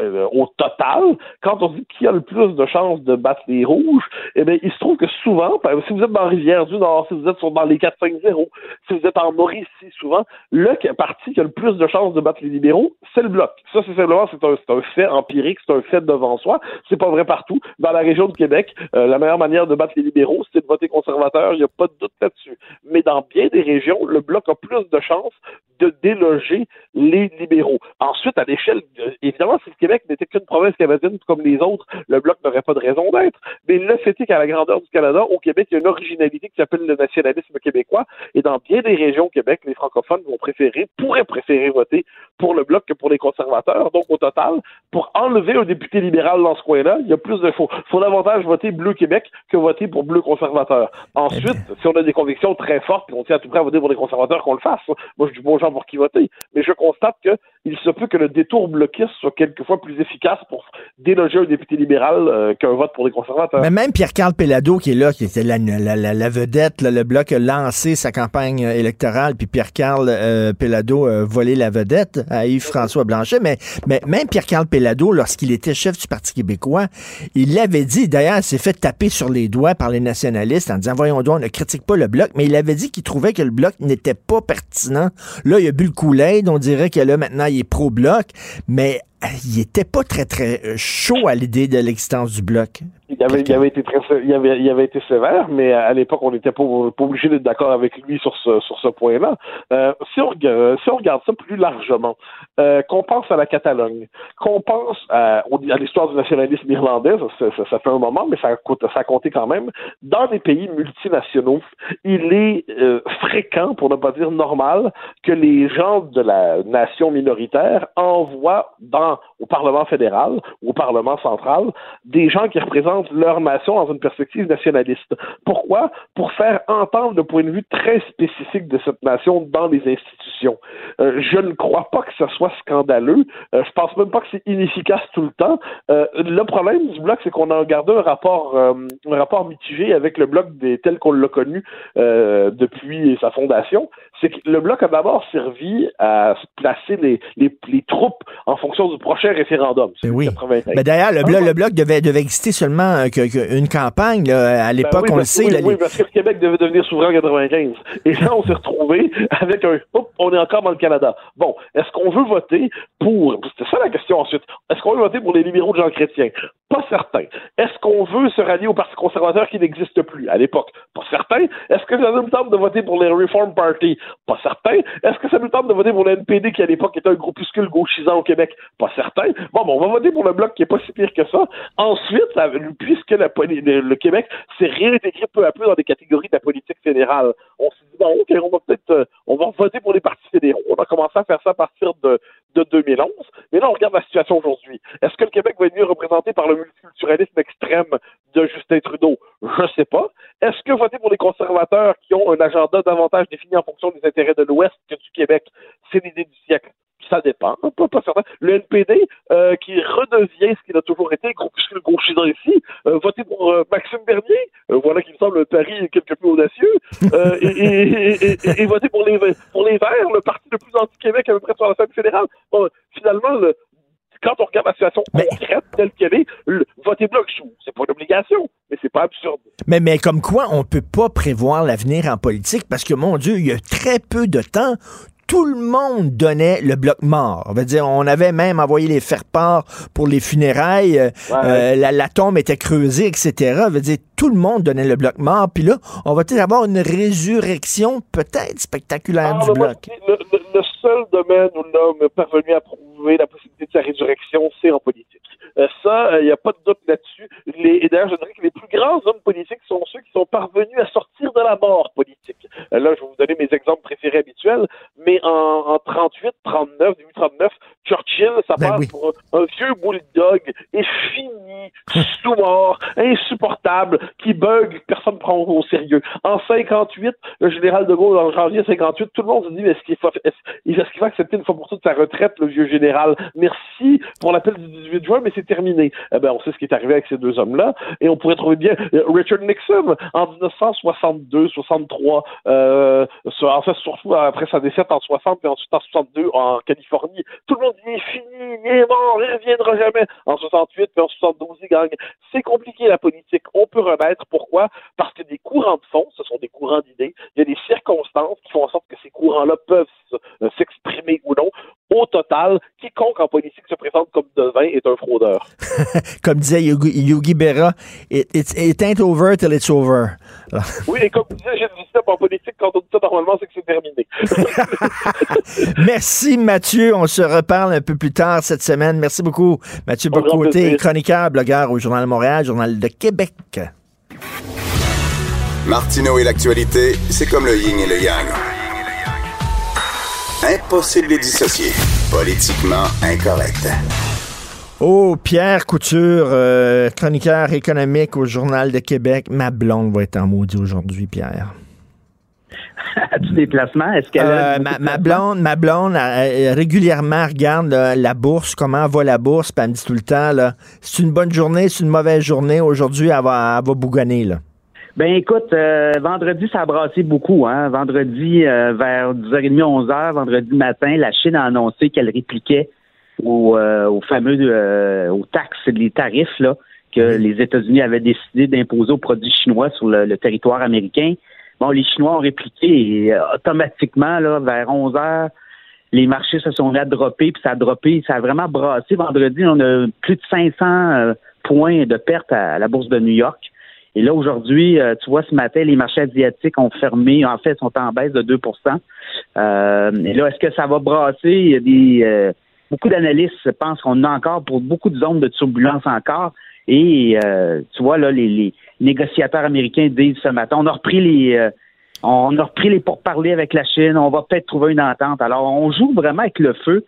euh, au total, quand on dit qui a le plus de chances de battre les rouges, eh bien, il se trouve que souvent, si vous êtes dans Rivière-du-Nord, si vous êtes dans les 4-5-0, si vous êtes en Mauricie, souvent, le parti qui a le plus de chances de battre les libéraux, c'est le bloc. C'est simplement, c'est un, fait empirique, c'est un fait devant soi. C'est pas vrai partout. Dans la région de Québec, euh, la meilleure manière de battre les libéraux, c'est de voter conservateur. Il n'y a pas de doute là-dessus. Mais dans bien des régions, le bloc a plus de chances de déloger les libéraux. Ensuite, à l'échelle, évidemment, si le Québec n'était qu'une province canadienne comme les autres, le bloc n'aurait pas de raison d'être. Mais le fait est qu'à la grandeur du Canada, au Québec, il y a une originalité qui s'appelle le nationalisme québécois. Et dans bien des régions au Québec, les francophones vont préférer, pourraient préférer voter pour le bloc que pour les conservateurs. Donc, au total, pour enlever un député libéral dans ce coin-là, il y a plus de faux. Il faut davantage voter Bleu Québec que voter pour Bleu conservateur. Ensuite, eh si on a des convictions très fortes, on tient à tout près à voter pour les conservateurs, qu'on le fasse. Moi, je dis bon, décidant pour qui voter. Mais je constate qu'il se peut que le détour bloquiste soit quelquefois plus efficace pour déloger un député libéral euh, qu'un vote pour les conservateurs. Mais même Pierre-Carl Pellado, qui est là, qui était la, la, vedette, le bloc a lancé sa campagne électorale, puis Pierre-Carl euh, Pellado a volé la vedette à Yves-François Blanchet. Mais, mais même Pierre-Carl Pellado, lorsqu'il était chef du Parti québécois, il l'avait dit, d'ailleurs, il s'est fait taper sur les doigts par les nationalistes en disant, voyons donc, on ne critique pas le bloc, mais il avait dit qu'il trouvait que le bloc n'était pas pertinent. Là, il a bu le coulet, on dirait que là, maintenant, il est pro-bloc, mais il était pas très, très euh, chaud à l'idée de l'existence du bloc. Il avait, il avait été très, il avait, il avait été sévère, mais à l'époque, on n'était pas, pas, obligé d'être d'accord avec lui sur ce, sur ce point-là. Euh, si, on, si on regarde ça plus largement, euh, qu'on pense à la Catalogne, qu'on pense à, à l'histoire du nationalisme irlandais, ça, ça, fait un moment, mais ça, ça a compté quand même. Dans des pays multinationaux, il est euh, fréquent, pour ne pas dire normal, que les gens de la nation minoritaire envoient dans au Parlement fédéral ou au Parlement central des gens qui représentent leur nation dans une perspective nationaliste. Pourquoi? Pour faire entendre le point de vue très spécifique de cette nation dans les institutions. Euh, je ne crois pas que ce soit scandaleux. Euh, je pense même pas que c'est inefficace tout le temps. Euh, le problème du bloc, c'est qu'on a gardé un rapport, euh, un rapport mitigé avec le bloc tel qu'on l'a connu depuis sa fondation. C'est que le bloc a d'abord servi à placer les, les, les troupes en fonction du prochain référendum. Ben oui. Ben d'ailleurs, le, bloc, le bloc devait, devait exister seulement euh, qu'une campagne. Là, à l'époque, ben on le sait. Oui, oui, parce que le Québec devait devenir souverain en 95. Et là, on s'est retrouvé avec un Oups, on est encore dans le Canada. Bon, est-ce qu'on veut voter pour. C'était ça la question ensuite. Est-ce qu'on veut voter pour les libéraux de Jean Chrétien? Pas certain. Est-ce qu'on veut se rallier au Parti conservateur qui n'existe plus à l'époque? Pas certain. Est-ce que ça nous tente de voter pour les Reform Party? Pas certain. Est-ce que ça nous tente de voter pour le NPD qui à l'époque était un groupuscule gauchisant au Québec? Pas certain. Bon, bon, on va voter pour le bloc qui est pas si pire que ça. Ensuite, puisque la, le, Québec s'est réintégré peu à peu dans des catégories de la politique fédérale, on s'est dit, bon, OK, on va peut-être, euh, on va voter pour les partis fédéraux. On a commencé à faire ça à partir de, de 2011. Mais là, on regarde la situation aujourd'hui. Est-ce que le Québec va être mieux représenté par le multiculturalisme extrême de Justin Trudeau? Je ne sais pas. Est-ce que voter pour les conservateurs qui ont un agenda davantage défini en fonction des intérêts de l'Ouest que du Québec, c'est l'idée du siècle? ça dépend, pas, pas certain. Le NPD, euh, qui redevient ce qu'il a toujours été, groupuscule gauchisant ici, euh, voter pour euh, Maxime Bernier, euh, voilà qui me semble un pari quelque peu audacieux, et, et, et, et, voter pour les, pour les Verts, le parti le plus anti-Québec à peu près sur la scène fédérale. Bon, finalement, le, quand on regarde la situation concrète telle qu'elle est, le, voter bloc, c'est pas une obligation, mais c'est pas absurde. Mais, mais comme quoi, on peut pas prévoir l'avenir en politique parce que, mon Dieu, il y a très peu de temps tout le monde donnait le bloc mort. On va dire, on avait même envoyé les faire-part pour les funérailles. Euh, euh, la, tombe était creusée, etc. On veut dire, tout le monde donnait le bloc mort. Puis là, on va peut-être avoir une résurrection peut-être spectaculaire ah, du bloc. Le, le, seul domaine où l'homme est parvenu à prouver la possibilité de sa résurrection, c'est en politique. Euh, ça, il n'y a pas de doute là-dessus. Et d'ailleurs, je dirais que les plus grands hommes politiques sont ceux qui sont parvenus à sortir de la mort politique. Là, je vais vous donner mes exemples préférés habituels, mais en, en 38, 39, 39, Churchill, ça ben passe pour un, vieux bulldog fini, sous-mort, insupportable, qui bug, personne ne prend au sérieux. En 58, le général de Gaulle, en janvier 58, tout le monde se dit, mais est-ce qu'il va, est-ce qu'il va accepter une fois pour toutes sa retraite, le vieux général? Merci pour l'appel du 18 juin, mais c'est terminé. Eh ben, on sait ce qui est arrivé avec ces deux hommes-là, et on pourrait trouver bien euh, Richard Nixon, en 1962, 63, euh, en fait, surtout après sa défaite en 60, et ensuite en 62 en Californie. Tout le monde dit, il est fini, il est mort, il reviendra jamais. En 68, puis en 72, il gagne. C'est compliqué, la politique. On peut remettre. Pourquoi? Parce que des courants de fond, ce sont des courants d'idées. Il y a des circonstances qui font en sorte que ces courants-là peuvent euh, s'exprimer ou non. Au total, quiconque en politique se présente comme devin est un fraudeur. comme disait Yogi, Berra, it, it, ain't over till it's over. oui, et comme disait Gilles Vicente en politique, quand on dit ça, normalement, c'est que c'est terminé. Merci, Mathieu. On se reparle un peu plus tard cette semaine. Merci beaucoup, Mathieu Bocoté, chroniqueur, blogueur au Journal de Montréal, Journal de Québec. Martineau et l'actualité, c'est comme le yin et le yang. Impossible de les dissocier. Politiquement incorrect. Oh, Pierre Couture, euh, chroniqueur économique au Journal de Québec. Ma blonde va être en maudit aujourd'hui, Pierre. As-tu des placements? Est-ce qu'elle euh, ma, blonde, ma blonde régulièrement regarde la bourse, comment va la bourse, puis elle me dit tout le temps, c'est une bonne journée, c'est une mauvaise journée. Aujourd'hui, elle va, elle va bougonner, là. Ben écoute, euh, vendredi, ça a brassé beaucoup. Hein? Vendredi, euh, vers 10h30, 11h, vendredi matin, la Chine a annoncé qu'elle répliquait aux, euh, fameux aux taxes les tarifs là, que les États-Unis avaient décidé d'imposer aux produits chinois sur le, territoire américain. Bon, les Chinois ont répliqué et automatiquement, là, vers 11h, les marchés se sont mis à dropper, puis ça a droppé, ça a vraiment brassé. Vendredi, on a plus de 500 points de perte à la bourse de New York. Et là, aujourd'hui, euh, tu vois, ce matin, les marchés asiatiques ont fermé, en fait, sont en baisse de 2 euh, Et là, est-ce que ça va brasser? Il y a des euh, beaucoup d'analystes pensent qu'on a encore pour beaucoup de zones de turbulence encore. Et tu vois, là, les, négociateurs américains disent ce matin, on a repris les on a repris les pourparlers avec la Chine, on va peut-être trouver une entente. Alors, on joue vraiment avec le feu.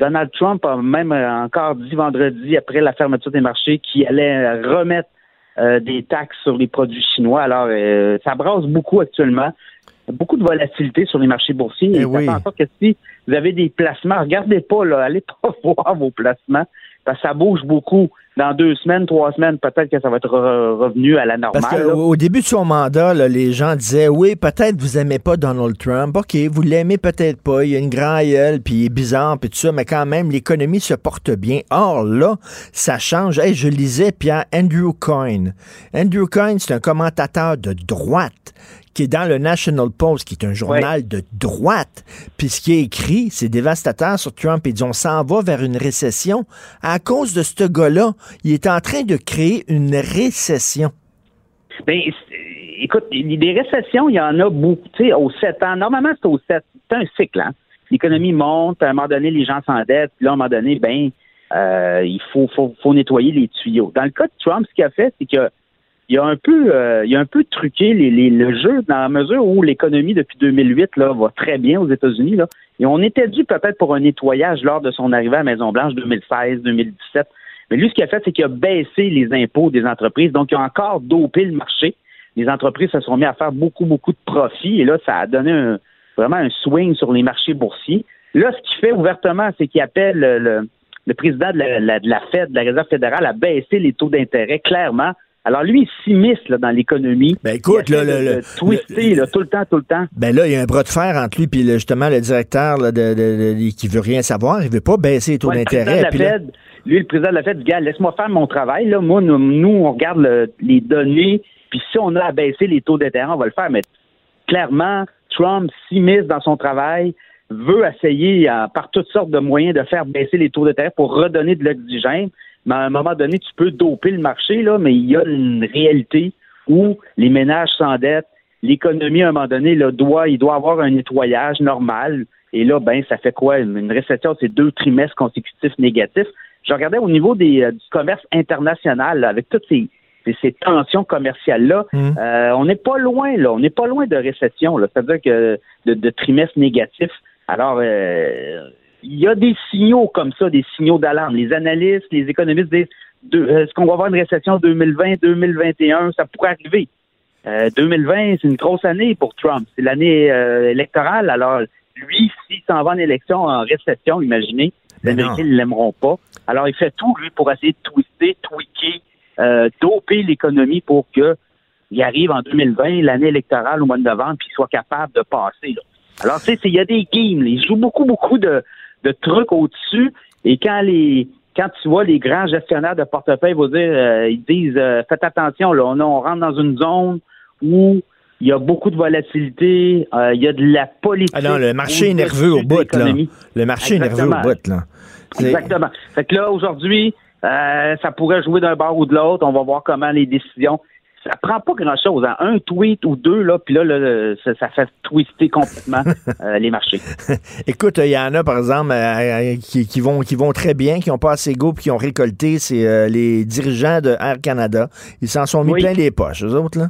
Donald Trump a même encore dit vendredi, après la fermeture des marchés, qu'il allait remettre euh, des taxes sur les produits chinois. Alors, euh, ça brasse beaucoup actuellement. Beaucoup de volatilité sur les marchés boursiers. Eh et oui. ça que si vous avez des placements, regardez pas, là, allez pas voir vos placements, parce que ça bouge beaucoup dans deux semaines, trois semaines, peut-être que ça va être revenu à la normale. Parce qu'au début de son mandat, les gens disaient Oui, peut-être vous aimez pas Donald Trump. OK, vous l'aimez peut-être pas. Il y a une grande gueule, puis il est bizarre, puis tout ça, mais quand même, l'économie se porte bien. Or, là, ça change. Hey, je lisais Pierre Andrew Coyne. Andrew Coyne, c'est un commentateur de droite qui est dans le National Post, qui est un journal de droite. Puis ce qui est écrit, c'est dévastateur sur Trump. Il dit on s'en va vers une récession. À cause de ce gars-là, il est en train de créer une récession. Ben, écoute, des récessions, il y en a beaucoup. Tu sais, aux 7 ans, normalement, c'est aux 7. C'est un cycle, hein? L'économie monte, à un moment donné, les gens s'endettent, puis là, à un moment donné, ben, euh, il faut, faut, faut nettoyer les tuyaux. Dans le cas de Trump, ce qu'il a fait, c'est que il a un peu, euh, a un peu truqué le jeu dans la mesure où l'économie depuis 2008 là va très bien aux États-Unis là. Et on était dû peut-être pour un nettoyage lors de son arrivée à Maison Blanche 2016-2017. Mais lui, ce qu'il a fait, c'est qu'il a baissé les impôts des entreprises. Donc, il a encore dopé le marché. Les entreprises se sont mis à faire beaucoup, beaucoup de profits. Et là, ça a donné vraiment un swing sur les marchés boursiers. Là, ce qu'il fait ouvertement, c'est qu'il appelle le, le, président de la, de la Fed, de la Réserve fédérale, à baisser les taux d'intérêt clairement alors lui, il s'immisce là, dans l'économie. Ben écoute, là, le, twister là, tout le temps, tout le temps. Ben là, il y a un bras de fer entre lui et justement le directeur là, de, de, qui veut rien savoir. Il veut pas baisser les taux d'intérêt. Lui, le président de la Fed dit, gars, laisse-moi faire mon travail. Là. Moi, nous, on regarde les données, puis si on a à baisser les taux d'intérêt, on va le faire. Mais clairement, Trump s'immisce dans son travail, veut essayer euh, par toutes sortes de moyens de faire baisser les taux d'intérêt pour redonner de l'oxygène mais à un moment donné, tu peux doper le marché, là, mais il y a une réalité où les ménages s'endettent, l'économie, à un moment donné, là, doit, il doit avoir un nettoyage normal. Et là, ben, ça fait quoi? Une récession, c'est deux trimestres consécutifs négatifs. Je regardais au niveau des, euh, du commerce international, avec toutes ces, ces, tensions commerciales-là, mmh. euh, on n'est pas loin, là. On n'est pas loin de récession, là. C'est-à-dire que de, de trimestres négatifs. Alors, euh, il y a des signaux comme ça, des signaux d'alarme. Les analystes, les économistes disent euh, est-ce qu'on va avoir une récession 2020-2021? Ça pourrait arriver. 2020, euh, c'est une grosse année pour Trump. C'est l'année euh, électorale. Alors, lui, s'il s'en va en élection en récession, imaginez, les Américains ne l'aimeront pas. Alors, il fait tout, lui, pour essayer de twister, tweaker, doper l'économie pour qu'il arrive en 2020, l'année électorale au mois de novembre, puis qu'il soit capable de passer. Alors, tu sais, il y a des games. Il joue beaucoup, beaucoup de, de trucs au-dessus. Et quand les quand tu vois les grands gestionnaires de portefeuille vous dire, euh, ils disent euh, faites attention, là, on, on, rentre dans une zone où il y a beaucoup de volatilité, euh, il y a de la politique. Ah non, le marché est nerveux au bout, là. Le marché est nerveux au bout, là. Exactement. Fait que là, aujourd'hui, ça pourrait jouer d'un bord ou de l'autre. On va voir comment les décisions ça prend pas grand-chose. Hein. Un tweet ou deux, là, puis là, ça, fait twister complètement euh, les marchés. Écoute, il y en a, par exemple, euh, qui, vont, qui vont très bien, qui n'ont pas assez goût, puis qui ont récolté, c'est euh, les dirigeants de Air Canada. Ils s'en sont mis plein les poches, eux autres, là.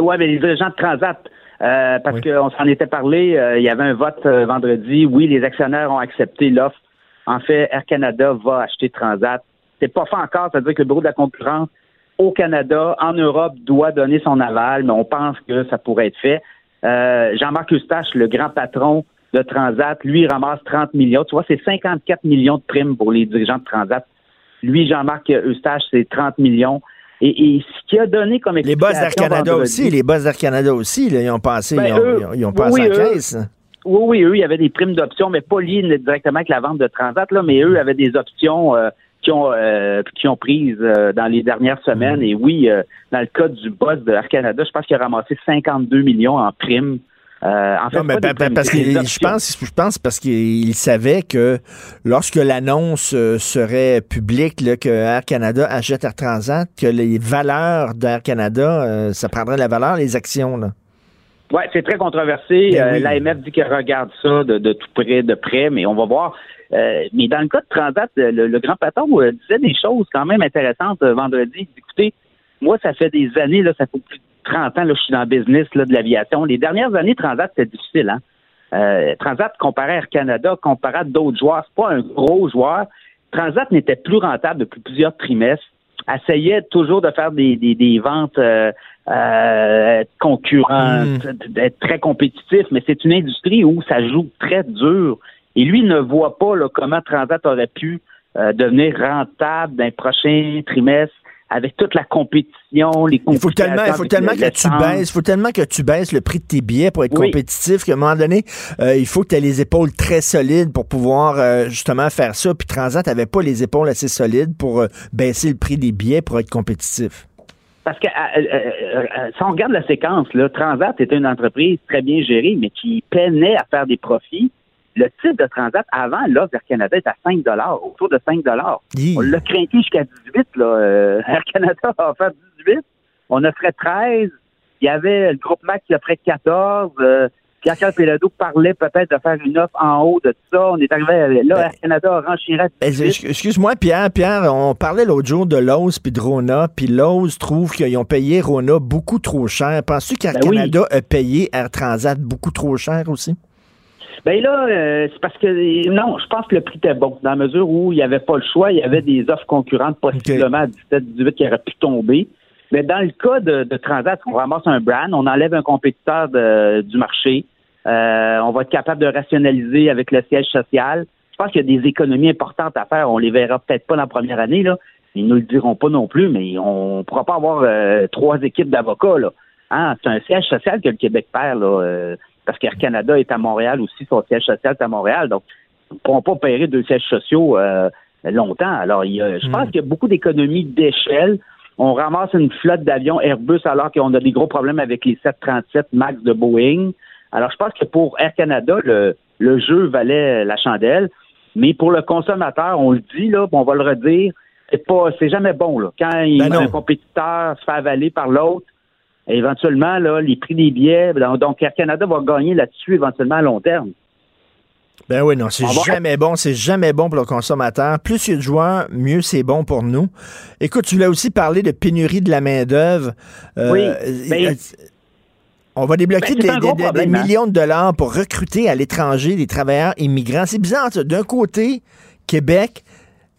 Ouais, mais les dirigeants de Transat. parce qu'on s'en était parlé, il y avait un vote vendredi. Oui, les actionnaires ont accepté l'offre. En fait, Air Canada va acheter Transat. C'est pas fait encore, c'est-à-dire que le bureau de la concurrence au Canada, en Europe, doit donner son aval, mais on pense que ça pourrait être fait. Jean-Marc Eustache, le grand patron de Transat, lui, ramasse 30 millions. Tu vois, c'est 54 millions de primes pour les dirigeants de Transat. Lui, Jean-Marc Eustache, c'est 30 millions. Et, ce qui a donné comme Les boss d'Air Canada aussi, les boss d'Air Canada aussi, ils ont passé, ben, ils, ont, passé à caisse. Oui, oui, eux, il y avait des primes d'options, mais pas liées directement avec la vente de Transat, là, mais eux avaient des options euh, qui ont euh, qui ont prises euh, dans les dernières semaines. Et oui, dans le cas du boss de Air Canada, je pense qu'il a ramassé 52 millions en primes euh, en fait, non, mais parce que je pense, je pense parce qu'il savait que lorsque l'annonce euh, serait publique, là, que Air Canada achète Air Transat, que les valeurs d'Air Canada, euh, ça prendrait la valeur, les actions. Là. Oui, c'est très controversé. Ben L'AMF dit qu'elle regarde ça de, tout près, de près, mais on va voir. Mais dans le cas de Transat, le, grand patron disait des choses quand même intéressantes vendredi. Écoutez, moi, ça fait des années, là, ça fait plus 30 ans, là, je suis dans le business là, de l'aviation. Les dernières années, Transat, c'était difficile. Hein? Euh, Transat, comparé à Air Canada, comparé à d'autres joueurs, c'est pas un gros joueur. Transat n'était plus rentable depuis plusieurs trimestres. Essayait toujours de faire des, des, ventes euh, euh, concurrentes, hmm. d'être très compétitif, mais c'est une industrie où ça joue très dur. Et lui ne voit pas là, comment Transat aurait pu euh, devenir rentable dans les prochains trimestres avec toute la compétition, les Il faut tellement, il faut tellement que tu baisses, faut tellement que tu baisses le prix de tes billets pour être compétitif qu'à un moment donné, euh, il faut que tu aies les épaules très solides pour pouvoir euh, justement faire ça. Puis Transat n'avait pas les épaules assez solides pour euh, baisser le prix des billets pour être compétitif. Parce que si on regarde la séquence, là, Transat était une entreprise très bien gérée, mais qui peinait à faire des profits le titre de Transat avant l'offre d'Air Canada est à 5 autour de 5 On l'a craqué jusqu'à 18 là. Euh, Air Canada a offert 18. On offrait 13. Il y avait le groupe Mac qui offrait 14. Euh, Pierre-Carl parlait peut-être de faire une offre en haut de tout ça. On est arrivé là, Air Canada a renchiré Excuse-moi, Pierre, Pierre, on parlait l'autre jour de Lowe's puis de Rona, puis Lowe's trouve qu'ils ont payé Rona beaucoup trop cher. Penses-tu qu'Air ben Canada a payé Air Transat beaucoup trop cher aussi? Ben là, euh, c'est parce que non, je pense que le prix était bon, dans la mesure où il n'y avait pas le choix, il y avait des offres concurrentes possiblement à 17-18 qui auraient pu tomber. Mais dans le cas de, Transat, on ramasse un brand, on enlève un compétiteur du marché, euh, on va être capable de rationaliser avec le siège social. Je pense qu'il y a des économies importantes à faire. On les verra peut-être pas dans la première année, là. Ils ne nous le diront pas non plus, mais on ne pourra pas avoir euh, trois équipes d'avocats, là. Hein, c'est un siège social que le Québec perd, là parce qu'Air Canada est à Montréal aussi, son siège social est à Montréal. Donc, ils ne pourront pas payer deux sièges sociaux euh, longtemps. Alors, je pense hmm. qu'il y a beaucoup d'économies d'échelle. On ramasse une flotte d'avions Airbus alors qu'on a des gros problèmes avec les 737 MAX de Boeing. Alors, je pense que pour Air Canada, le, jeu valait la chandelle. Mais pour le consommateur, on le dit, là, on va le redire, c'est pas, c'est jamais bon, là. Quand ben un compétiteur se fait avaler par l'autre, éventuellement, là, les prix des billets, donc Air Canada va gagner là-dessus éventuellement à long terme. Ben oui, non, c'est jamais bon, c'est jamais bon pour le consommateur. Plus il y a de joueurs, mieux c'est bon pour nous. Écoute, tu voulais aussi parler de pénurie de la main-d'œuvre. Euh, oui. Ben, on va débloquer ben, des, hein. millions de dollars pour recruter à l'étranger des travailleurs immigrants. C'est bizarre, d'un côté, Québec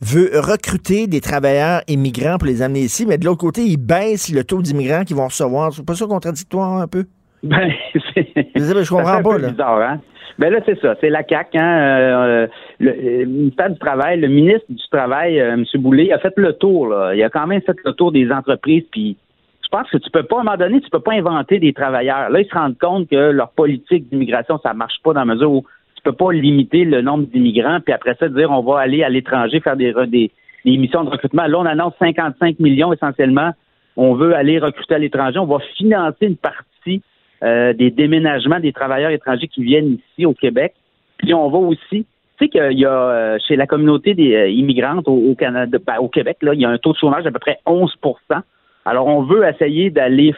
veut recruter des travailleurs immigrants pour les amener ici, mais de l'autre côté, il baisse le taux d'immigrants qu'ils vont recevoir. C'est pas ça contradictoire un peu? Ben, c'est. Je comprends pas, là. Bizarre, hein? Ben là, c'est ça. C'est la CAQ, hein? Euh, le, ministère du Travail, le ministre du Travail, euh, M. Boulay, a fait le tour, là. Il a quand même fait le tour des entreprises, puis je pense que tu peux pas, à un moment donné, tu peux pas inventer des travailleurs. Là, ils se rendent compte que leur politique d'immigration, ça marche pas dans la mesure où tu peux pas limiter le nombre d'immigrants, puis après ça, dire on va aller à l'étranger faire des, des, missions de recrutement. Là, on annonce 55 millions essentiellement. On veut aller recruter à l'étranger. On va financer une partie euh, des déménagements des travailleurs étrangers qui viennent ici au Québec. Puis on va aussi, tu sais qu'il y a euh, chez la communauté des euh, immigrantes au, Canada, ben, au Québec, là, il y a un taux de chômage d'à peu près 11% Alors on veut essayer d'aller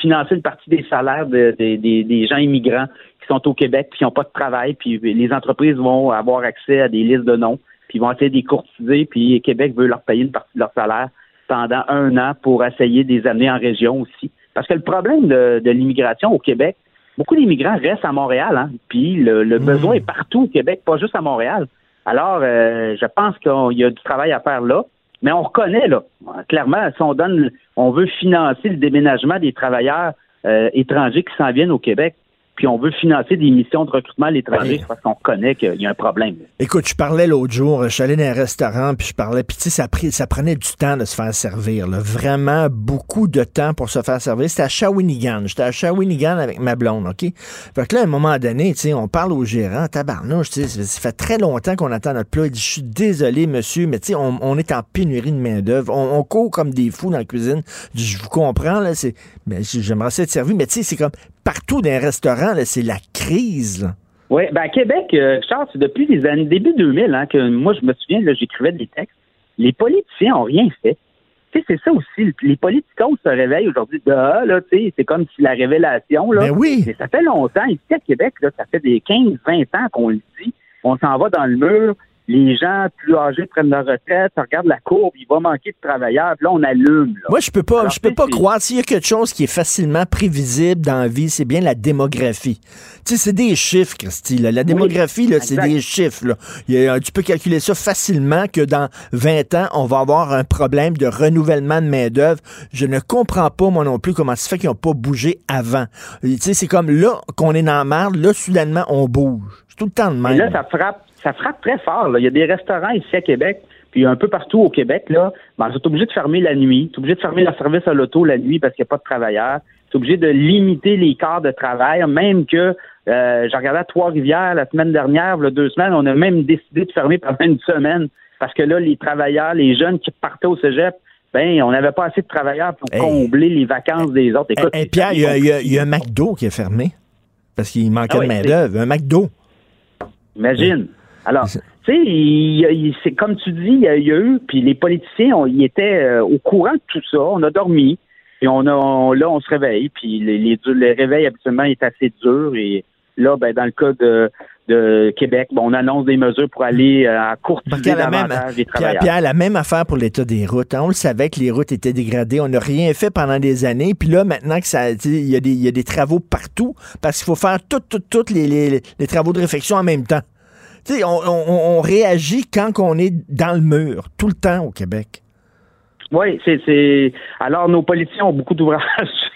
financer une partie des salaires des gens immigrants sont au Québec puis qui n'ont pas de travail, puis les entreprises vont avoir accès à des listes de noms, puis vont essayer de les courtiser, puis Québec veut leur payer une partie de leur salaire pendant un an pour essayer de les amener en région aussi. Parce que le problème de, l'immigration au Québec, beaucoup d'immigrants restent à Montréal, hein, puis le, mmh. besoin est partout au Québec, pas juste à Montréal. Alors, euh, je pense qu'il y a du travail à faire là, mais on reconnaît, là, clairement, si on donne, on veut financer le déménagement des travailleurs étrangers qui s'en viennent au Québec puis on veut financer des missions de recrutement à l'étranger parce qu'on connaît qu'il y a un problème. Écoute, je parlais l'autre jour, je suis allé dans un restaurant, puis je parlais, puis tu sais, ça, ça prenait du temps de se faire servir, vraiment beaucoup de temps pour se faire servir. C'était à Shawinigan, j'étais à Shawinigan avec ma blonde, OK? Fait que là, à un moment donné, tu sais, on parle au gérant, tabarnouche, tu sais, ça fait très longtemps qu'on attend notre plat, il dit, je suis désolé, monsieur, mais tu sais, on, est en pénurie de main-d'œuvre, on, court comme des fous dans la cuisine, je vous comprends, là, c'est, mais j'aimerais ça être servi, mais tu sais, c'est comme, partout dans les restaurants, c'est la crise. Oui, ben à Québec, euh, Charles, c'est depuis les années début 2000 hein, que moi, je me souviens, j'écrivais des textes. Les politiciens ont rien fait. Tu sais, c'est ça aussi. Les politicos se réveillent aujourd'hui. Ah, là, tu sais, c'est comme si la révélation, là. Mais ben oui. Mais ça fait longtemps. Ici, à Québec, là, ça fait des 15, 20 ans qu'on le dit. On s'en va dans le mur les gens plus âgés prennent leur retraite, regarde la courbe, il va manquer de travailleurs, là on allume. Moi je peux pas je peux pas croire s'il y a quelque chose qui est facilement prévisible dans la vie, c'est bien la démographie. Tu sais c'est des chiffres Christy, la démographie là, c'est des chiffres là. tu peux calculer ça facilement que dans 20 ans, on va avoir un problème de renouvellement de main-d'œuvre. Je ne comprends pas moi non plus comment ça fait qu'ils n'ont pas bougé avant. Tu sais c'est comme là qu'on est dans la merde, là soudainement on bouge. C'est tout le temps de même. Et là ça frappe ça frappe très fort. Il y a des restaurants ici à Québec, puis un peu partout au Québec, là, ben, sont obligés de fermer la nuit. Ils obligé de fermer leur service à l'auto la nuit parce qu'il n'y a pas de travailleurs. Ils obligé de limiter les quarts de travail, même que euh, j'ai regardé à Trois-Rivières la semaine dernière, là, deux semaines, on a même décidé de fermer pendant une semaine parce que là, les travailleurs, les jeunes qui partaient au cégep, ben, on n'avait pas assez de travailleurs pour combler les vacances des autres. Écoute, et, Pierre, il y, a, un McDo qui est fermé parce qu'il manquait ah de main-d'œuvre. Un McDo. Imagine. Alors, tu sais, c'est comme tu dis, il y, a, eu, puis les politiciens, ils étaient euh, au courant de tout ça. On a dormi, et on a, là, on se réveille, puis les, les, réveils habituellement est assez dur. Et là, ben, dans le cas de, de Québec, bon, on annonce des mesures pour aller euh, à court même, des travailleurs. Pierre, la même affaire pour l'état des routes. Hein. On le savait que les routes étaient dégradées. On n'a rien fait pendant des années. Puis là, maintenant que ça, il y, a des, y a des travaux partout parce qu'il faut faire tous les, les, les travaux de réfection en même temps on, réagit quand on est dans le mur, tout le temps au Québec. Oui, c'est, Alors, nos politiciens ont beaucoup d'ouvrages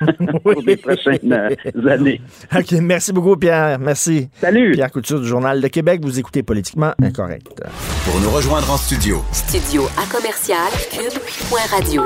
pour les prochaines euh, années. OK, merci beaucoup, Pierre. Merci. Salut. Pierre Couture du Journal de Québec. Vous écoutez Politiquement Incorrect. Pour nous rejoindre en studio. Studio à commercial cube.radio.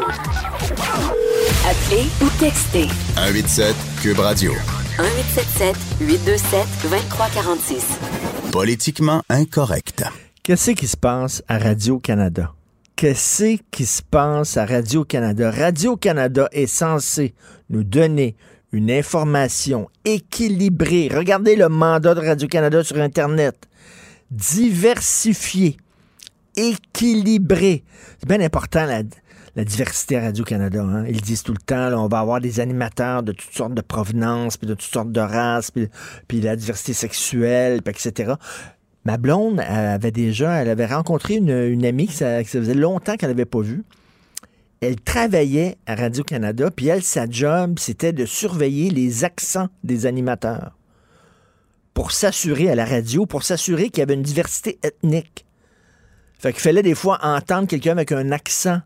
Appelez ou textez. 187 Cube Radio. 1877 827 2346. Politiquement incorrect. Qu'est-ce qui se passe à Radio-Canada? Qu'est-ce qui se passe à Radio-Canada? Radio-Canada est censé nous donner une information équilibrée. Regardez le mandat de Radio-Canada sur Internet. Diversifié, équilibré. C'est bien important, la, la diversité à Radio-Canada. Hein? Ils disent tout le temps, on va avoir des animateurs de toutes sortes de provenances, puis de toutes sortes de races, puis, la diversité sexuelle, puis etc. Ma blonde avait déjà, elle avait rencontré une, amie que ça, faisait longtemps qu'elle n'avait pas vue. Elle travaillait à Radio-Canada, puis elle, sa job, c'était de surveiller les accents des animateurs pour s'assurer à la radio, pour s'assurer qu'il y avait une diversité ethnique. Fait qu'il fallait des fois entendre quelqu'un avec un accent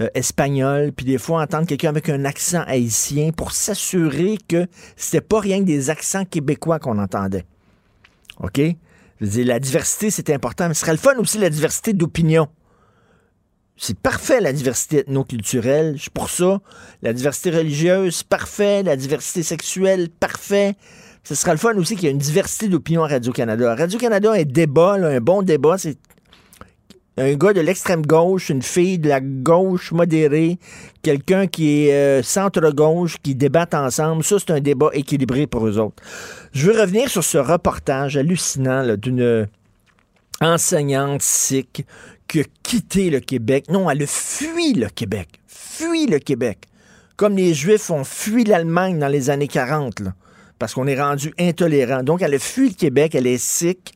euh, espagnol, puis des fois entendre quelqu'un avec un accent haïtien pour s'assurer que c'était pas rien que des accents québécois qu'on entendait. OK? Je veux dire, la diversité, c'est important, mais ce serait le fun aussi, la diversité d'opinion. C'est parfait, la diversité ethno-culturelle. Je suis pour ça. La diversité religieuse, parfait. La diversité sexuelle, parfait. Ce sera le fun aussi qu'il y ait une diversité d'opinion à Radio-Canada. Radio-Canada, un débat, un bon débat, c'est un gars de l'extrême gauche, une fille de la gauche modérée, quelqu'un qui est euh, centre-gauche, qui débattent ensemble. Ça, c'est un débat équilibré pour eux autres. Je veux revenir sur ce reportage hallucinant d'une enseignante sikh qui a quitté le Québec. Non, elle a fui le Québec. Fui le Québec. Comme les Juifs ont fui l'Allemagne dans les années 40, parce qu'on est rendu intolérant. Donc, elle a fui le Québec, elle est sikh.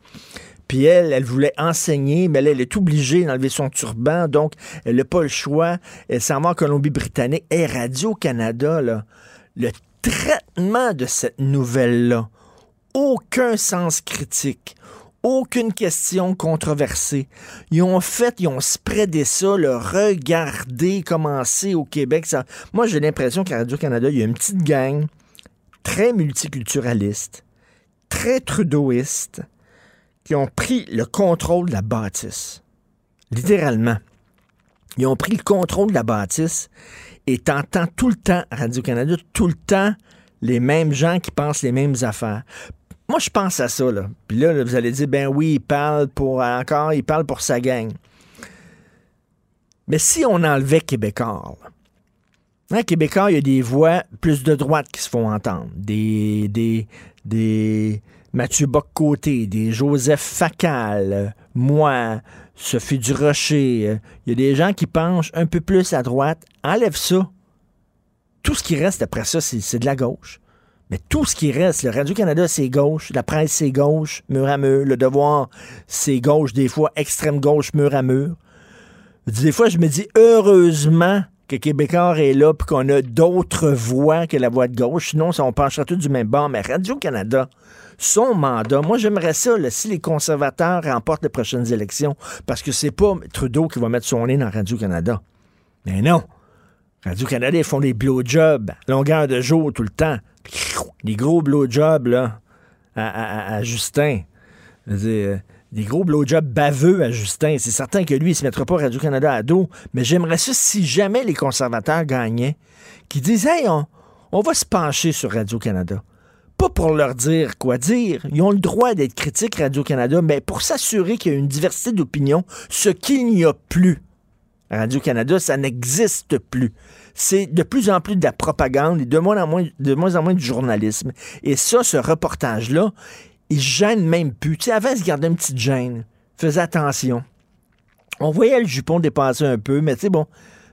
Puis elle, elle voulait enseigner, mais elle, est obligée d'enlever son turban, donc elle n'a pas le choix. Elle s'en va en Colombie-Britannique. Et Radio-Canada, le traitement de cette nouvelle-là, aucun sens critique, aucune question controversée. Ils ont fait, ils ont spreadé ça, le regarder commencer au Québec. Ça... Moi, j'ai l'impression qu'à Radio-Canada, il y a une petite gang très multiculturalistes, très trudeauistes, qui ont pris le contrôle de la bâtisse. Littéralement. Ils ont pris le contrôle de la bâtisse et t'entends tout le temps Radio-Canada, tout le temps les mêmes gens qui pensent les mêmes affaires. Moi, je pense à ça, là. Puis là, vous allez dire, ben oui, il parle pour encore, il parle pour sa gang. Mais si on enlevait Québécois, là, hein, Québécois, il y a des voix plus de droite qui se font entendre. Des, des, des Mathieu Bock-Côté, des Joseph Facal, moi, Sophie Durocher. Il y a des gens qui penchent un peu plus à droite. Enlève ça. Tout ce qui reste après ça, c'est de la gauche. Mais tout ce qui reste, le Radio-Canada, c'est gauche, la presse, c'est gauche, mur à mur, le devoir, c'est gauche, des fois extrême gauche, mur à mur. Des fois, je me dis, heureusement que Québécois est là, puis qu'on a d'autres voix que la voix de gauche. Sinon, on pencherait tout du même bord. Mais Radio-Canada, son mandat, moi, j'aimerais ça, si les conservateurs remportent les prochaines élections, parce que c'est pas Trudeau qui va mettre son nez dans Radio-Canada. Mais non. Radio-Canada, ils font des blowjobs, longueur de jour tout le temps. Des gros blowjobs, là, à, Justin. Euh, des gros blowjobs baveux à Justin. C'est certain que lui, il ne se mettra pas Radio-Canada à dos, mais j'aimerais ça si jamais les conservateurs gagnaient, qui disent Hey, on, on va se pencher sur Radio-Canada. Pas pour leur dire quoi dire. Ils ont le droit d'être critiques Radio-Canada, mais pour s'assurer qu'il y a une diversité d'opinions, ce qu'il n'y a plus. Radio-Canada, ça n'existe plus c'est de plus en plus de la propagande et de moins en moins, de de journalisme. Et ça, ce reportage-là, il gêne même plus. Tu sais, avant, il se gardait une petite gêne. Faisait attention. On voyait le jupon dépasser un peu, mais c'est bon.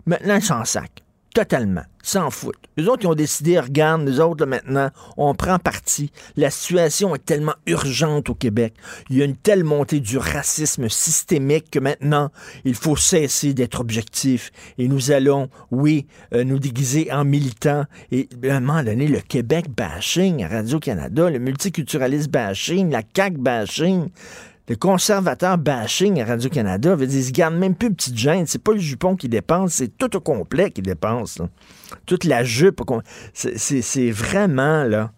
Maintenant, il s'en sac. Totalement. S'en foutent. Les autres, qui ont décidé, regarde, nous autres, maintenant, on prend parti. La situation est tellement urgente au Québec. Il y a une telle montée du racisme systémique que maintenant, il faut cesser d'être objectif. Et nous allons, oui, euh, nous déguiser en militants. Et à un moment donné, le Québec bashing Radio-Canada, le multiculturalisme bashing, la CAQ bashing, le conservateur bashing à Radio-Canada, ils se gardent même plus petite gêne. C'est pas le jupon qui dépense, c'est tout au complet qui dépense. Toute la jupe. C'est vraiment, là,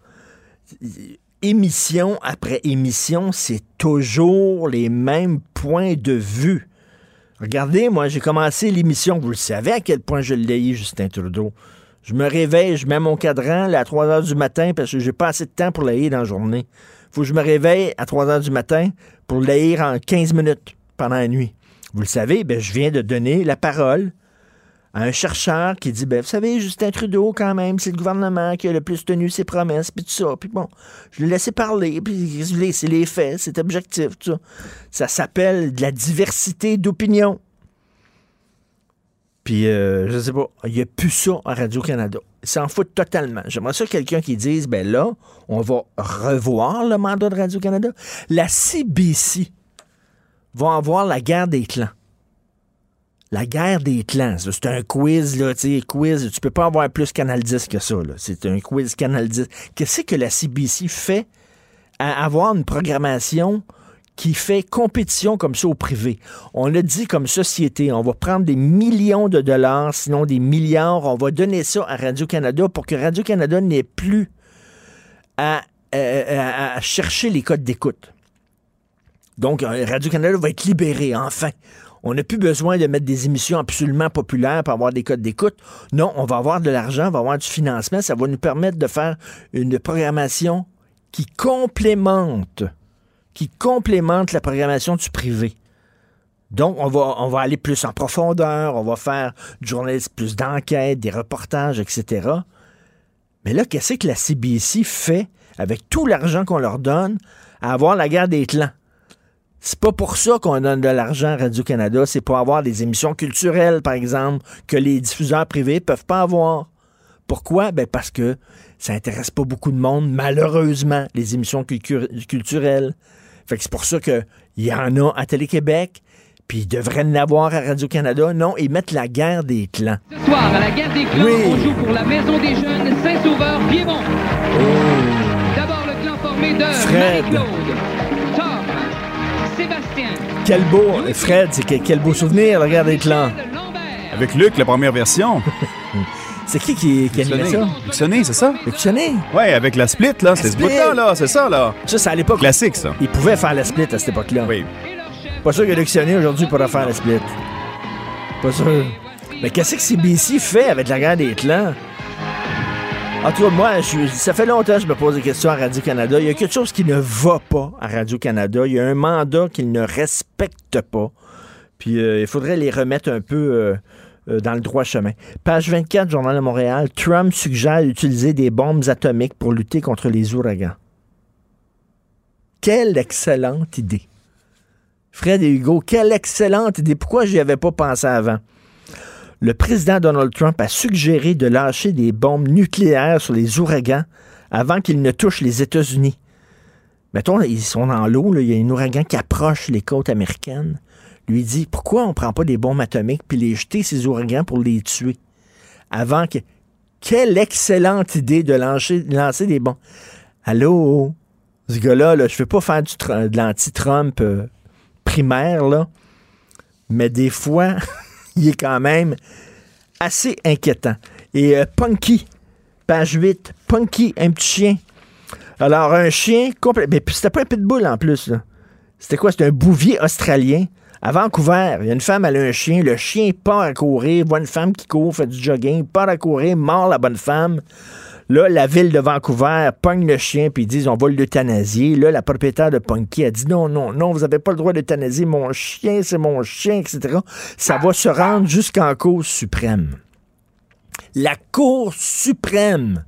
émission après émission, c'est toujours les mêmes points de vue. Regardez, moi, j'ai commencé l'émission, vous le savez à quel point je l'ai Justin Trudeau. Je me réveille, je mets mon cadran à 3 heures du matin parce que j'ai pas assez de temps pour l'ailler dans la journée faut que je me réveille à 3 heures du matin pour lire en 15 minutes pendant la nuit. Vous le savez, ben, je viens de donner la parole à un chercheur qui dit, ben, vous savez, Justin Trudeau, quand même, c'est le gouvernement qui a le plus tenu ses promesses, puis tout ça. Puis bon, je l'ai laissé parler, puis c'est les faits, c'est objectif, tout ça. Ça s'appelle de la diversité d'opinion. Puis, euh, je sais pas, il n'y a plus ça à Radio-Canada. S'en foutent totalement. J'aimerais ça quelqu'un qui dise, ben là, on va revoir le mandat de Radio-Canada. La CBC va avoir la guerre des clans. La guerre des clans, c'est un quiz, là, tu quiz, tu peux pas avoir plus Canal 10 que ça, C'est un quiz Canal 10. Qu'est-ce que la CBC fait à avoir une programmation qui fait compétition comme ça au privé. On a dit comme société, on va prendre des millions de dollars, sinon des milliards, on va donner ça à Radio-Canada pour que Radio-Canada n'ait plus à, euh, chercher les codes d'écoute. Donc, euh, Radio-Canada va être libéré, enfin. On n'a plus besoin de mettre des émissions absolument populaires pour avoir des codes d'écoute. Non, on va avoir de l'argent, on va avoir du financement. Ça va nous permettre de faire une programmation qui complémente qui complémente la programmation du privé. Donc, on va, aller plus en profondeur, on va faire du journalisme, plus d'enquêtes, des reportages, etc. Mais là, qu'est-ce que la CBC fait avec tout l'argent qu'on leur donne à avoir la guerre des clans? C'est pas pour ça qu'on donne de l'argent à Radio-Canada, c'est pour avoir des émissions culturelles, par exemple, que les diffuseurs privés peuvent pas avoir. Pourquoi? Ben parce que ça intéresse pas beaucoup de monde, malheureusement, les émissions culturelles. Fait que c'est pour ça qu'il y en a à Télé-Québec, puis ils devraient en avoir à Radio-Canada. Non, ils mettent la guerre des clans. Ce soir, à la guerre des clans, on joue pour la Maison des Jeunes Saint-Sauveur-Piémont. Oh. D'abord, le clan formé de Fred. claude Tom, Sébastien. Quel beau, Fred, c'est quel beau souvenir, la guerre des clans. Avec Luc, la première version. C'est qui qui, qui animait ça? Luxonné, c'est ça? Luxonné? Ouais, avec la split, là. C'est ce bout-là, là. C'est ça, là. Ça, c'est à l'époque. Classique, ça. Il pouvait faire la split à cette époque-là. Oui. Pas sûr que Luxonné aujourd'hui pourra faire la split. Pas sûr. Mais qu'est-ce que CBC fait avec la guerre des clans? En tout cas, moi, je- ça fait longtemps que je me pose des questions à Radio-Canada. Il y a quelque chose qui ne va pas à Radio-Canada. Il y a un mandat qu'ils ne respectent pas. Puis euh, il faudrait les remettre un peu euh, euh, dans le droit chemin. Page 24, Journal de Montréal. Trump suggère d'utiliser des bombes atomiques pour lutter contre les ouragans. Quelle excellente idée. Fred et Hugo, quelle excellente idée. Pourquoi j'y avais pas pensé avant? Le président Donald Trump a suggéré de lâcher des bombes nucléaires sur les ouragans avant qu'ils ne touchent les États-Unis. Mettons, ils sont dans l'eau, il y a un ouragan qui approche les côtes américaines. Lui dit pourquoi on ne prend pas des bombes atomiques puis les jeter ces ouragans pour les tuer avant que. Quelle excellente idée de lancer, des bombes. Allô? Ce gars-là, là, je ne veux pas faire tr- de l'anti-Trump euh, primaire, là, mais des fois, il est quand même assez inquiétant. Et euh, Punky, page 8, Punky, un petit chien. Alors, un chien complet. Mais puis c'était pas un pitbull en plus, là. C'était quoi? C'était un bouvier australien. À Vancouver, il y a une femme, elle a un chien. Le chien part à courir, voit une femme qui court, fait du jogging, part à courir, mord la bonne femme. Là, la ville de Vancouver pogne le chien, puis ils disent on va l'euthanasier. Là, la propriétaire de Punky a dit non, non, non, vous n'avez pas le droit d'euthanasier mon chien, c'est mon chien, etc. Ça va se rendre jusqu'en Cour suprême. La Cour suprême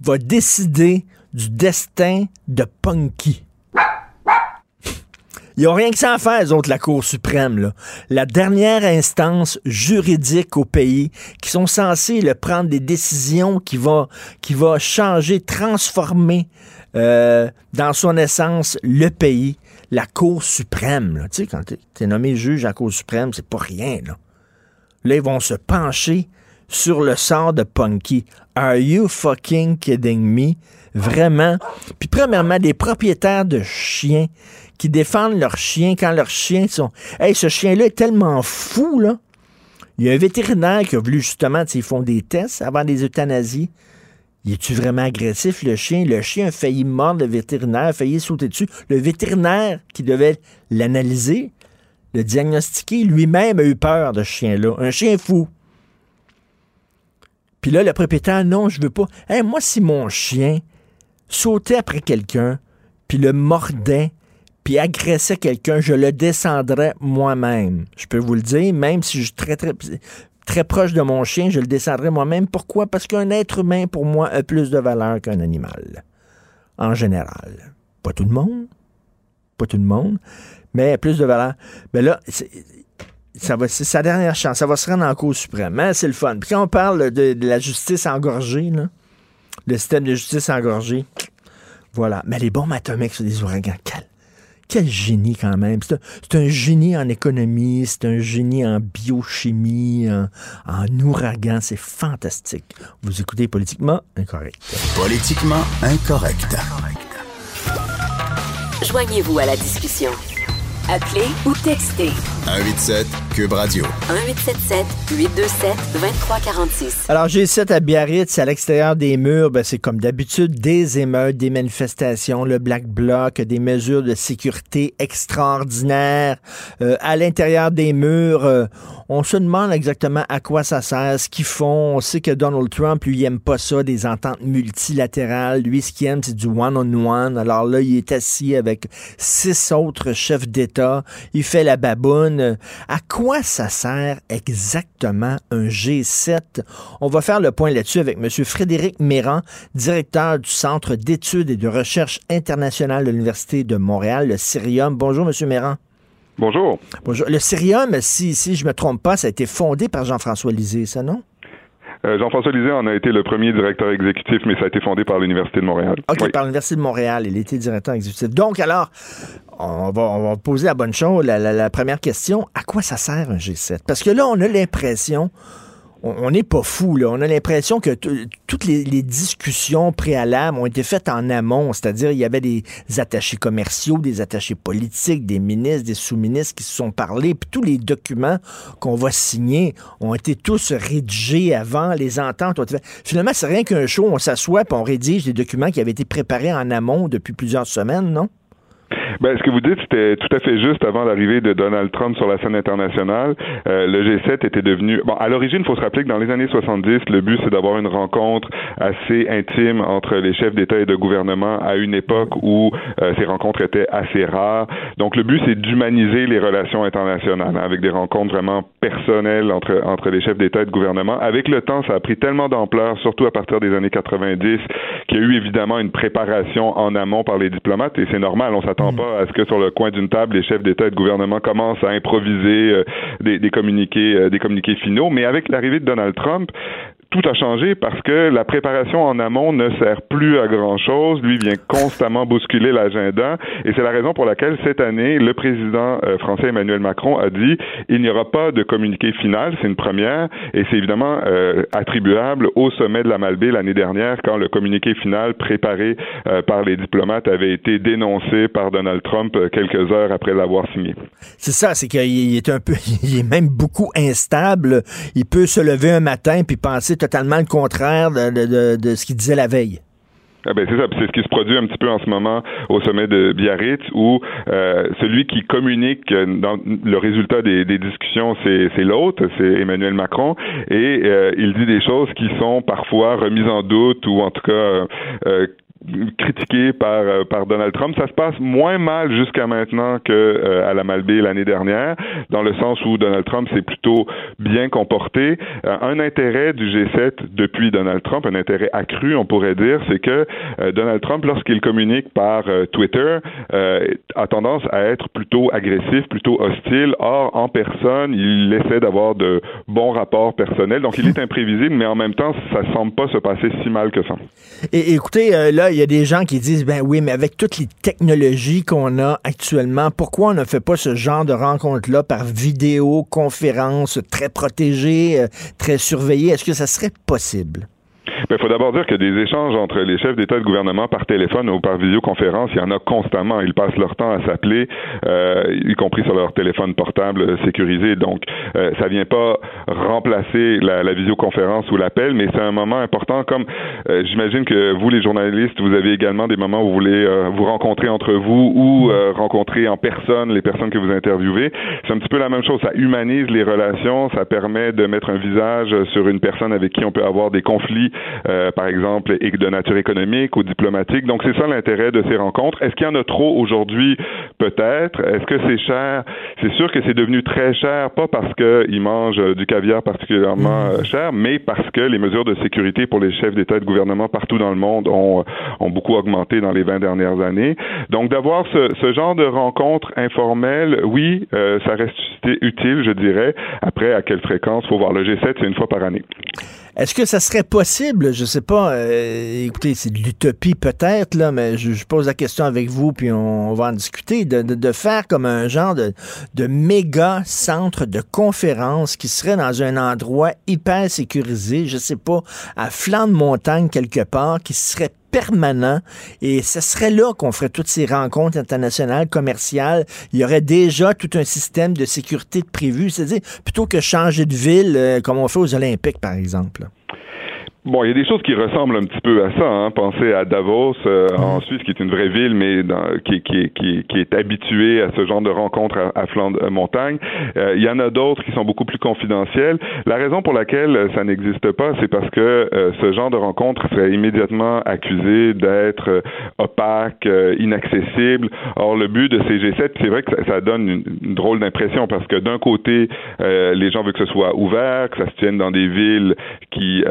va décider du destin de Punky. Ils n'ont rien que ça à faire, les autres, la Cour suprême. La dernière instance juridique au pays qui sont censés prendre des décisions qui va changer, transformer euh, dans son essence le pays. La Cour suprême. Là. Tu sais, quand tu es nommé juge à la Cour suprême, c'est pas rien. Là. là, ils vont se pencher sur le sort de Punky. Are you fucking kidding me? Vraiment. Puis premièrement, des propriétaires de chiens qui défendent leurs chiens quand leurs chiens sont... Hey, ce chien-là est tellement fou, là. Il y a un vétérinaire qui a voulu justement, ils font des tests avant des euthanasies. Il est-tu vraiment agressif, le chien? Le chien a failli mordre le vétérinaire, a failli sauter dessus. Le vétérinaire qui devait l'analyser, le diagnostiquer, lui-même a eu peur de ce chien-là. Un chien fou. Puis là, le propriétaire, non, je veux pas. Hey, moi, si mon chien sautait après quelqu'un, puis le mordait, puis agressait quelqu'un, je le descendrais moi-même. Je peux vous le dire, même si je suis très, très, très proche de mon chien, je le descendrais moi-même. Pourquoi? Parce qu'un être humain, pour moi, a plus de valeur qu'un animal. En général. Pas tout le monde. Pas tout le monde. Mais plus de valeur. Mais là, ça va, c'est sa dernière chance. Ça va se rendre en Cour suprême. Hein, c'est le fun. Puis quand on parle de, la justice engorgée, le système de justice engorgé, voilà. Mais les bombes atomiques sur des ouragans, quel, quel génie quand même. C'est un, c'est un génie en économie, c'est un génie en biochimie, en, en ouragan. C'est fantastique. Vous écoutez Politiquement Incorrect. Politiquement incorrect. Joignez-vous à la discussion. Appelez ou textez 187 Cube Radio. 1877 827 2346. Alors, G7 à Biarritz, à l'extérieur des murs, ben, c'est comme d'habitude des émeutes, des manifestations, le Black Bloc, des mesures de sécurité extraordinaires. Euh, à l'intérieur des murs, euh, on se demande exactement à quoi ça sert, ce qu'ils font. On sait que Donald Trump, lui, il aime pas ça, des ententes multilatérales. Lui, ce qu'il aime, c'est du one-on-one. Alors là, il est assis avec six autres chefs d'État. Il fait la baboune. À quoi ça sert exactement un G7? On va faire le point là-dessus avec M. Frédéric Méran, directeur du Centre d'études et de recherche internationale de l'Université de Montréal, le Cirium. Bonjour, M. Méran. Bonjour. Bonjour. Le Cirium, si, si je me trompe pas, ça a été fondé par Jean-François Lisée, ça, non? Euh, Jean-François Lisée en a été le premier directeur exécutif, mais ça a été fondé par l'Université de Montréal. OK, Oui. par l'Université de Montréal. Il était directeur exécutif. Donc, alors, on va, on va poser la bonne chose. La, la- la première question, à quoi ça sert un G7? Parce que là, on a l'impression, on n'est pas fou, là. On a l'impression que toutes les, discussions préalables ont été faites en amont, c'est-à-dire il y avait des attachés commerciaux, des attachés politiques, des ministres, des sous-ministres qui se sont parlé, puis tous les documents qu'on va signer ont été tous rédigés avant, les ententes ont été Finalement, c'est rien qu'un show, on s'assoit puis on rédige des documents qui avaient été préparés en amont depuis plusieurs semaines, non? Ben, ce que vous dites, c'était tout à fait juste avant l'arrivée de Donald Trump sur la scène internationale. Euh, le G7 était devenu... Bon, à l'origine, il faut se rappeler que dans les années 70, le but, c'est d'avoir une rencontre assez intime entre les chefs d'État et de gouvernement à une époque où euh, ces rencontres étaient assez rares. Donc, le but, c'est d'humaniser les relations internationales hein, avec des rencontres vraiment personnelles entre, entre les chefs d'État et de gouvernement. Avec le temps, ça a pris tellement d'ampleur, surtout à partir des années 90, qu'il y a eu évidemment une préparation en amont par les diplomates, et c'est normal, on s'attend mm. pas à ce que sur le coin d'une table, les chefs d'État et de gouvernement commencent à improviser euh, des, des, communiqués, euh, des communiqués finaux. Mais avec l'arrivée de Donald Trump, tout a changé parce que la préparation en amont ne sert plus à grand chose. Lui vient constamment bousculer l'agenda et c'est la raison pour laquelle cette année, le président euh, français Emmanuel Macron a dit il n'y aura pas de communiqué final, c'est une première et c'est évidemment euh, attribuable au sommet de la Malbaie l'année dernière quand le communiqué final préparé euh, par les diplomates avait été dénoncé par Donald Trump quelques heures après l'avoir signé. C'est ça, c'est qu'il est un peu, il est même beaucoup instable. Il peut se lever un matin puis penser totalement le contraire de, ce qu'il disait la veille. Ah ben c'est ça, c'est ce qui se produit un petit peu en ce moment au sommet de Biarritz, où euh, celui qui communique dans le résultat des, discussions, c'est l'autre, c'est Emmanuel Macron, et euh, il dit des choses qui sont parfois remises en doute ou en tout cas euh, critiqué par euh, par Donald Trump. Ça se passe moins mal jusqu'à maintenant que euh, à la Malbaie l'année dernière, dans le sens où Donald Trump s'est plutôt bien comporté. Euh, un intérêt du G7 depuis Donald Trump, un intérêt accru, on pourrait dire, c'est que Donald Trump, lorsqu'il communique par Twitter, a tendance à être plutôt agressif, plutôt hostile. Or, en personne, il essaie d'avoir de bons rapports personnels. Donc, il est imprévisible, mais en même temps, ça semble pas se passer si mal que ça. Et écoutez, là, il y a des gens qui disent, ben oui, mais avec toutes les technologies qu'on a actuellement, pourquoi on ne fait pas ce genre de rencontre-là par vidéoconférence très protégée, euh, très surveillée? Est-ce que ça serait possible? Il faut d'abord dire que des échanges entre les chefs d'État et de gouvernement par téléphone ou par visioconférence, il y en a constamment. Ils passent leur temps à s'appeler, euh, y compris sur leur téléphone portable sécurisé. Donc, euh, ça vient pas remplacer la, la visioconférence ou l'appel, mais c'est un moment important. Comme euh, j'imagine que vous, les journalistes, vous avez également des moments où vous voulez euh, vous rencontrer entre vous ou euh, rencontrer en personne les personnes que vous interviewez. C'est un petit peu la même chose. Ça humanise les relations, ça permet de mettre un visage sur une personne avec qui on peut avoir des conflits par exemple, et de nature économique ou diplomatique. Donc, c'est ça l'intérêt de ces rencontres. Est-ce qu'il y en a trop aujourd'hui? Peut-être. Est-ce que c'est cher? C'est sûr que c'est devenu très cher, pas parce qu'ils mangent du caviar particulièrement euh, cher, mais parce que les mesures de sécurité pour les chefs d'État et de gouvernement partout dans le monde ont, ont beaucoup augmenté dans les 20 dernières années. Donc, d'avoir ce, ce, genre de rencontres informelles, oui, euh, ça reste utile, je dirais. Après, à quelle fréquence? Faut voir. Le G7, c'est une fois par année. Est-ce que ça serait possible, je sais pas, euh, écoutez, c'est de l'utopie peut-être, là, mais je, pose la question avec vous, puis on, va en discuter, de, de, faire comme un genre de, de méga centre de conférence qui serait dans un endroit hyper sécurisé, je sais pas, à flanc de montagne quelque part, qui serait permanent et ce serait là qu'on ferait toutes ces rencontres internationales, commerciales. Il y aurait déjà tout un système de sécurité prévu, c'est-à-dire plutôt que changer de ville euh, comme on fait aux Olympiques, par exemple. Bon, il y a des choses qui ressemblent un petit peu à ça. Hein. Pensez à Davos euh, en Suisse, qui est une vraie ville, mais dans, qui, qui, qui, qui, est habituée à ce genre de rencontres à, à flanc de montagne. Euh, il y en a d'autres qui sont beaucoup plus confidentielles. La raison pour laquelle euh, ça n'existe pas, c'est parce que ce genre de rencontre serait immédiatement accusé d'être opaque, inaccessible. Or, le but de ces G7, c'est vrai que ça, ça donne une, une drôle d'impression parce que d'un côté, les gens veulent que ce soit ouvert, que ça se tienne dans des villes qui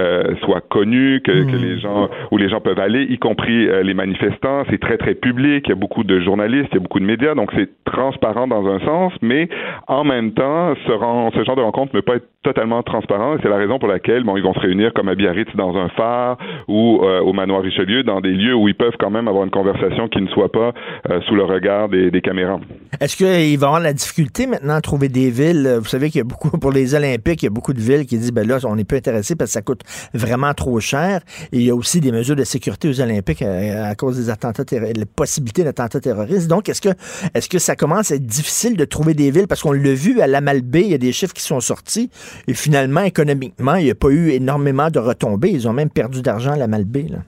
soient endroit connu que, que Hmm. les gens où les gens peuvent aller, y compris euh, les manifestants. C'est très très public. Il y a beaucoup de journalistes, il y a beaucoup de médias, donc c'est transparent dans un sens, mais en même temps, ce, genre de rencontre ne peut pas être totalement transparent. et C'est la raison pour laquelle bon, ils vont se réunir comme à Biarritz dans un phare ou euh, au manoir Richelieu, dans des lieux où ils peuvent quand même avoir une conversation qui ne soit pas euh, sous le regard des, des caméras. Est-ce qu'il va y avoir la difficulté maintenant à trouver des villes? Vous savez qu'il y a beaucoup, pour les Olympiques, il y a beaucoup de villes qui disent, ben là, on n'est pas intéressé parce que ça coûte vraiment trop cher. Et il y a aussi des mesures de sécurité aux Olympiques à, à cause des attentats terroristes, la possibilité d'attentats terroristes. Donc, est-ce que, ça commence à être difficile de trouver des villes? Parce qu'on l'a vu à la Malbaie, il y a des chiffres qui sont sortis. Et finalement, économiquement, il n'y a pas eu énormément de retombées. Ils ont même perdu d'argent à la Malbaie, là.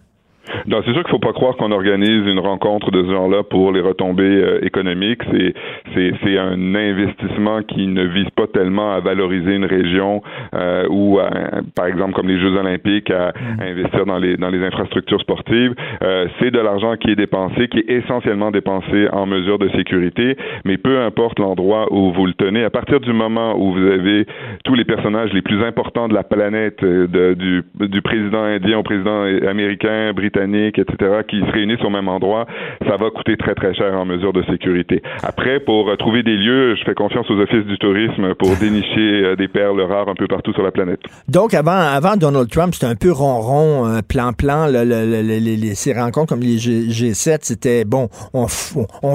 Non, c'est sûr qu'il faut pas croire qu'on organise une rencontre de ce genre-là pour les retombées euh, économiques. C'est, c'est, c'est un investissement qui ne vise pas tellement à valoriser une région euh, ou, à, par exemple, comme les Jeux Olympiques, à, à investir dans les dans les infrastructures sportives. Euh, c'est de l'argent qui est dépensé, qui est essentiellement dépensé en mesure de sécurité. Mais peu importe l'endroit où vous le tenez, à partir du moment où vous avez tous les personnages les plus importants de la planète, euh, de, du, du président indien au président américain, britannique, etc., qui se réunissent au même endroit, ça va coûter très très cher en mesure de sécurité. Après, pour euh, trouver des lieux, je fais confiance aux offices du tourisme pour dénicher euh, des perles rares un peu partout sur la planète. Donc, avant, avant Donald Trump, c'était un peu ronron, euh, plan-plan. ces rencontres comme les G, 7 c'était bon, on,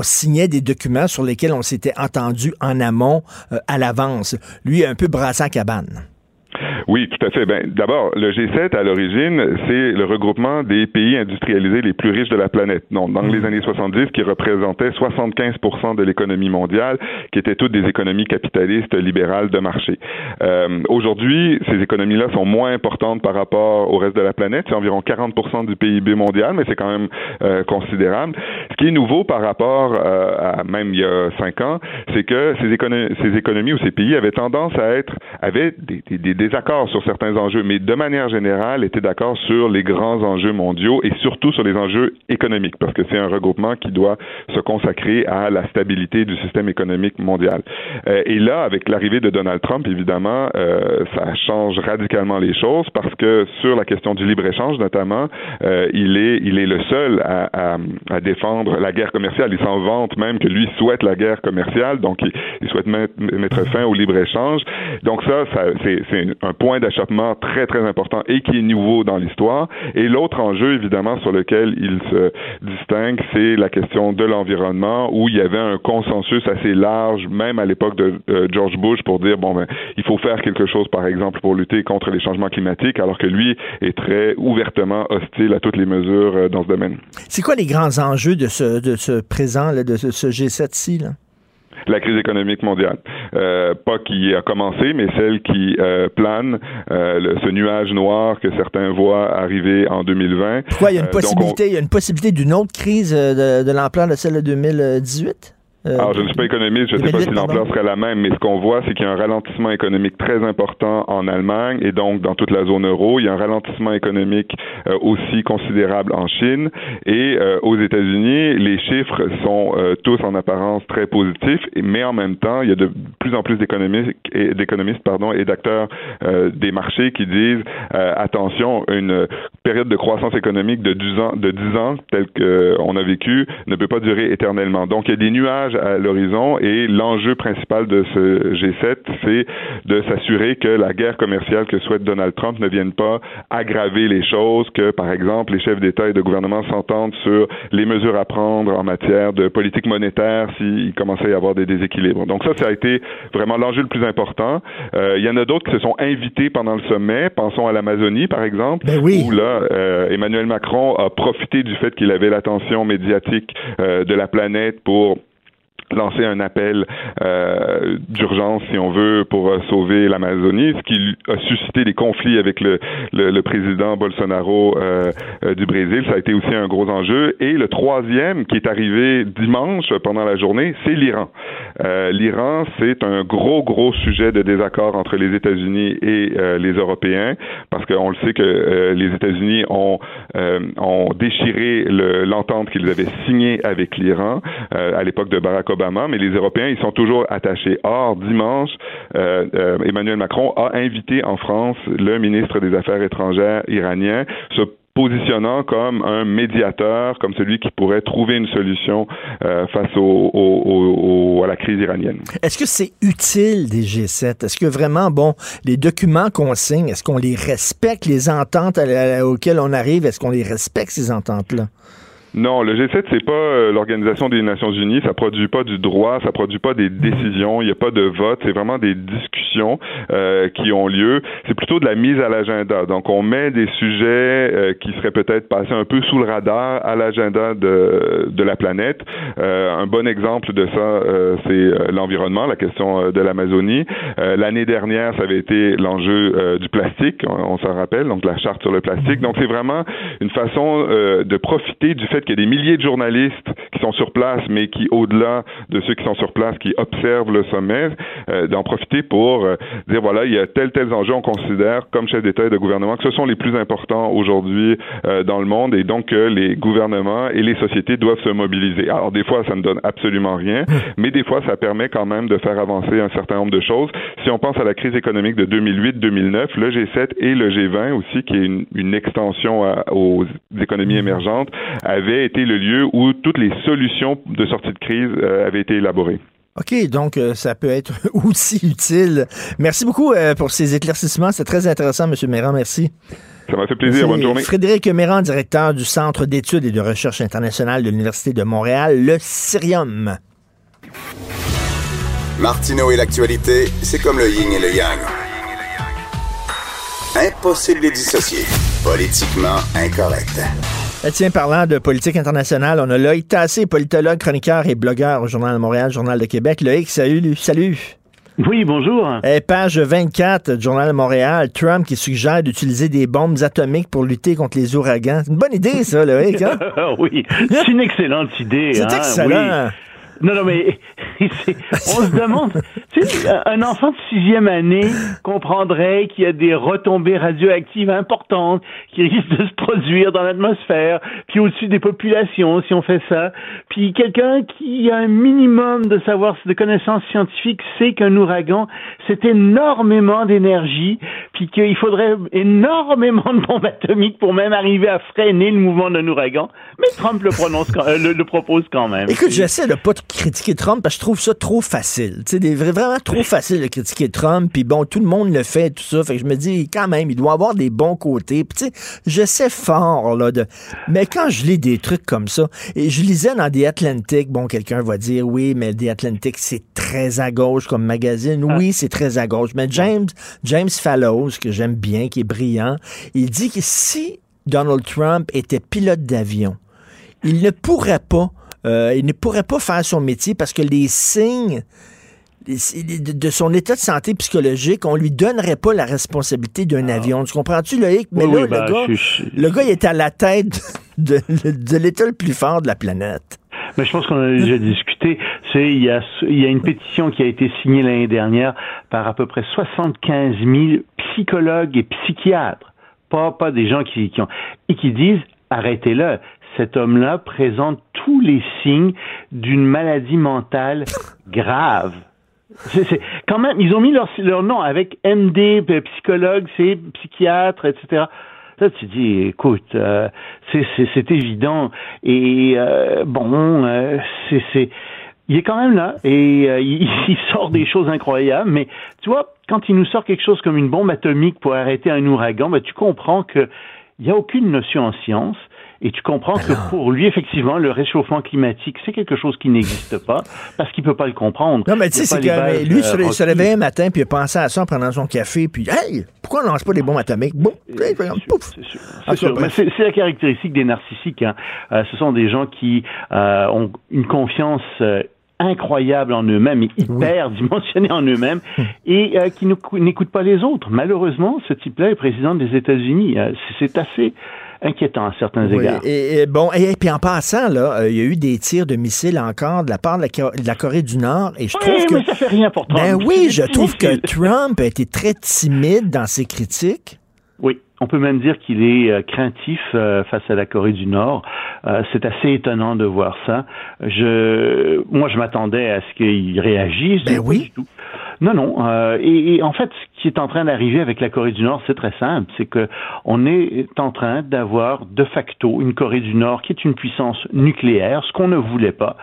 signait des documents sur lesquels on s'était entendu en amont, à l'avance. Lui, un peu brassant cabane. Oui, tout à fait. Ben, d'abord, le G7, à l'origine, c'est le regroupement des pays industrialisés les plus riches de la planète. Donc, dans les années 70, qui représentaient 75 de l'économie mondiale, qui étaient toutes des économies capitalistes, libérales de marché. Euh, Aujourd'hui, ces économies-là sont moins importantes par rapport au reste de la planète. C'est environ 40 du PIB mondial, mais c'est quand même euh, considérable. Ce qui est nouveau par rapport euh, à même il y a cinq ans, c'est que ces, écono- ces économies ou ces pays avaient tendance à être, avaient des, des- des désaccords sur certains enjeux, mais de manière générale étaient d'accord sur les grands enjeux mondiaux et surtout sur les enjeux économiques, parce que c'est un regroupement qui doit se consacrer à la stabilité du système économique mondial. Euh, et là, avec l'arrivée de Donald Trump, évidemment, euh, ça change radicalement les choses parce que sur la question du libre-échange, notamment, euh, il est il est le seul à, défendre la guerre commerciale. Il s'en vante même que lui souhaite la guerre commerciale, donc il, souhaite mettre, fin au libre-échange. Donc ça, ça c'est un point d'achoppement très très important et qui est nouveau dans l'histoire. Et l'autre enjeu, évidemment, sur lequel il se distingue, c'est la question de l'environnement, où il y avait un consensus assez large, même à l'époque de euh, George Bush, pour dire bon ben il faut faire quelque chose, par exemple, pour lutter contre les changements climatiques, alors que lui est très ouvertement hostile à toutes les mesures euh, dans ce domaine. C'est quoi les grands enjeux de ce, de ce présent, là, de ce, ce G7-ci? Là? La crise économique mondiale. Euh, pas qui a commencé, mais celle qui euh, plane, euh, le, ce nuage noir que certains voient arriver en 2020. Pourquoi il y a une Euh, possibilité, il y a une possibilité d'une autre crise euh, de, de l'ampleur de celle de 2018? Euh, Alors, je ne suis pas économiste, je ne sais pas si 2008, l'ampleur serait la même, mais ce qu'on voit, c'est qu'il y a un ralentissement économique très important en Allemagne et donc dans toute la zone euro. Il y a un ralentissement économique euh, aussi considérable en Chine et euh, aux États-Unis, les chiffres sont euh, tous en apparence très positifs, mais en même temps, il y a de plus en plus d'économistes et d'économistes pardon et d'acteurs des marchés qui disent attention, une période de croissance économique de 10 ans, de 10 ans telle qu'on a vécu ne peut pas durer éternellement. Donc il y a des nuages à l'horizon et l'enjeu principal de ce G7, c'est de s'assurer que la guerre commerciale que souhaite Donald Trump ne vienne pas aggraver les choses, que par exemple les chefs d'État et de gouvernement s'entendent sur les mesures à prendre en matière de politique monétaire s'il commençait à y avoir des déséquilibres. Donc ça, ça a été vraiment l'enjeu le plus important. Euh, il y en a d'autres qui se sont invités pendant le sommet. Pensons à l'Amazonie, par exemple, Ben oui. où là, euh, Emmanuel Macron a profité du fait qu'il avait l'attention médiatique euh, de la planète pour lancer un appel euh, d'urgence, si on veut, pour euh, sauver l'Amazonie, ce qui a suscité des conflits avec le, le, le président Bolsonaro euh, euh, du Brésil. Ça a été aussi un gros enjeu. Et le troisième, qui est arrivé dimanche pendant la journée, c'est l'Iran. Euh, L'Iran, c'est un gros, gros sujet de désaccord entre les États-Unis et les Européens, parce qu'on le sait que les États-Unis ont, ont déchiré le- l'entente qu'ils avaient signée avec l'Iran à l'époque de Barack Obama Obama, mais les Européens, ils sont toujours attachés. Or, dimanche, Emmanuel Macron a invité en France le ministre des Affaires étrangères iranien, se positionnant comme un médiateur, comme celui qui pourrait trouver une solution euh, face à la crise iranienne. Est-ce que c'est utile des G7? Est-ce que vraiment, bon, les documents qu'on signe, est-ce qu'on les respecte, les ententes auxquelles on arrive, est-ce qu'on les respecte, ces ententes-là? Non, le G7 c'est pas euh, l'organisation des Nations Unies, ça produit pas du droit, ça produit pas des décisions, il n'y a pas de vote, c'est vraiment des discussions euh, qui ont lieu. C'est plutôt de la mise à l'agenda. Donc on met des sujets euh, qui seraient peut-être passés un peu sous le radar à l'agenda de, de la planète. un bon exemple de ça, c'est l'environnement, la question de l'Amazonie. L'année dernière, ça avait été l'enjeu du plastique, on, on s'en rappelle, donc la charte sur le plastique. Donc c'est vraiment une façon de profiter du fait qu'il y a des milliers de journalistes qui sont sur place, mais qui, au-delà de ceux qui sont sur place, qui observent le sommet, euh, d'en profiter pour euh, dire, voilà, il y a tel, tel enjeu, on considère, comme chef d'État et de gouvernement, que ce sont les plus importants aujourd'hui euh, dans le monde et donc que les gouvernements et les sociétés doivent se mobiliser. Alors, des fois, ça ne donne absolument rien, mais des fois, ça permet quand même de faire avancer un certain nombre de choses. Si on pense à la crise économique de 2008-2009, le G7 et le G20 aussi, qui est une, une extension aux économies émergentes, avaient avait été le lieu où toutes les solutions de sortie de crise euh, avaient été élaborées. OK, donc euh, ça peut être aussi utile. Merci beaucoup euh, pour ces éclaircissements. C'est très intéressant, M. Méran. Merci. Ça m'a fait plaisir. Bonne journée. Frédéric Méran, directeur du Centre d'études et de recherche internationale de l'Université de Montréal, le Syrium. Martineau et l'actualité, c'est comme le yin et le yang. Impossible de les dissocier. Politiquement incorrect. Eh, tiens, parlant de politique internationale, on a Loïc Tassé, politologue, chroniqueur et blogueur au Journal de Montréal, Journal de Québec. Loïc, salut. Salut. Oui, bonjour. Eh, page 24 du Journal de Montréal, Trump qui suggère d'utiliser des bombes atomiques pour lutter contre les ouragans. C'est une bonne idée, ça, Loïc. Hein? oui, c'est une excellente idée. C'est hein? excellent. Non, non, mais on se demande, tu sais, un enfant de sixième année comprendrait qu'il y a des retombées radioactives importantes qui risquent de se produire dans l'atmosphère, puis au-dessus des populations, si on fait ça. Puis quelqu'un qui a un minimum de savoir, de connaissances scientifiques, sait qu'un ouragan, c'est énormément d'énergie, puis qu'il faudrait énormément de bombes atomiques pour même arriver à freiner le mouvement d'un ouragan. Mais Trump le, prononce, euh, le, propose quand même. Écoute, j'essaie de pas critiquer Trump parce que je trouve ça trop facile. C'est vraiment trop facile de critiquer Trump. Puis bon, tout le monde le fait, tout ça. Fait que je me dis, quand même, il doit avoir des bons côtés. Puis tu sais, je sais fort, là, de... Mais quand je lis des trucs comme ça, et je lisais dans The Atlantic, bon, quelqu'un va dire, oui, mais The Atlantic, c'est très à gauche comme magazine. Ah. Oui, c'est très à gauche. Mais James, James Fallows, que j'aime bien, qui est brillant, il dit que si Donald Trump était pilote d'avion, il ne pourrait pas euh, il ne pourrait pas faire son métier parce que les signes de son état de santé psychologique, on lui donnerait pas la responsabilité d'un ah. avion. Tu comprends-tu, Loïc? Mais là, le, ben, gars, le gars, il est à la tête de, l'état le plus fort de la planète. Mais je pense qu'on a déjà discuté. C'est il y a il y a une pétition qui a été signée l'année dernière par à peu près 75 000 psychologues et psychiatres, pas pas des gens qui, qui ont et qui disent arrêtez-le cet homme-là présente tous les signes d'une maladie mentale grave. C'est, quand même, ils ont mis leur, leur nom avec MD, psychologue, c'est psychiatre, etc. Là, tu dis, écoute, euh, c'est, évident. Et euh, bon, euh, c'est, il est quand même là et il, il, sort des choses incroyables. Mais tu vois, quand il nous sort quelque chose comme une bombe atomique pour arrêter un ouragan, ben, tu comprends que il n'y a aucune notion en science. Et tu comprends ben que pour lui, effectivement, le réchauffement climatique, c'est quelque chose qui n'existe pas parce qu'il peut pas le comprendre. Non, mais tu sais, c'est que lui, euh, se, réveillait un matin, puis il a pensé à ça en prenant son café, puis hey, pourquoi on lance pas des bombes atomiques? Bon, c'est la caractéristique des narcissiques. Hein. Euh, ce sont des gens qui euh, ont une confiance incroyable en eux-mêmes et hyper dimensionnés en eux-mêmes et qui n'écoutent pas les autres. Malheureusement, ce type-là est président des États-Unis. c'est assez inquiétant à certains égards. Et, bon, et, puis en passant, là, euh, il y a eu des tirs de missiles encore de la part de la, Corée du Nord. Et je trouve que. Mais ça fait rien pour Trump. Ben oui, je trouve que Trump a été très timide dans ses critiques. Oui. on peut même dire qu'il est euh, craintif euh, face à la Corée du Nord. Euh, c'est assez étonnant de voir ça. Je, moi, je m'attendais à ce qu'il réagisse. Ben oui. tout. Non, non. Et, et, en fait, ce qui est en train d'arriver avec la Corée du Nord, c'est très simple. C'est que on est en train d'avoir de facto une Corée du Nord qui est une puissance nucléaire, ce qu'on ne voulait pas.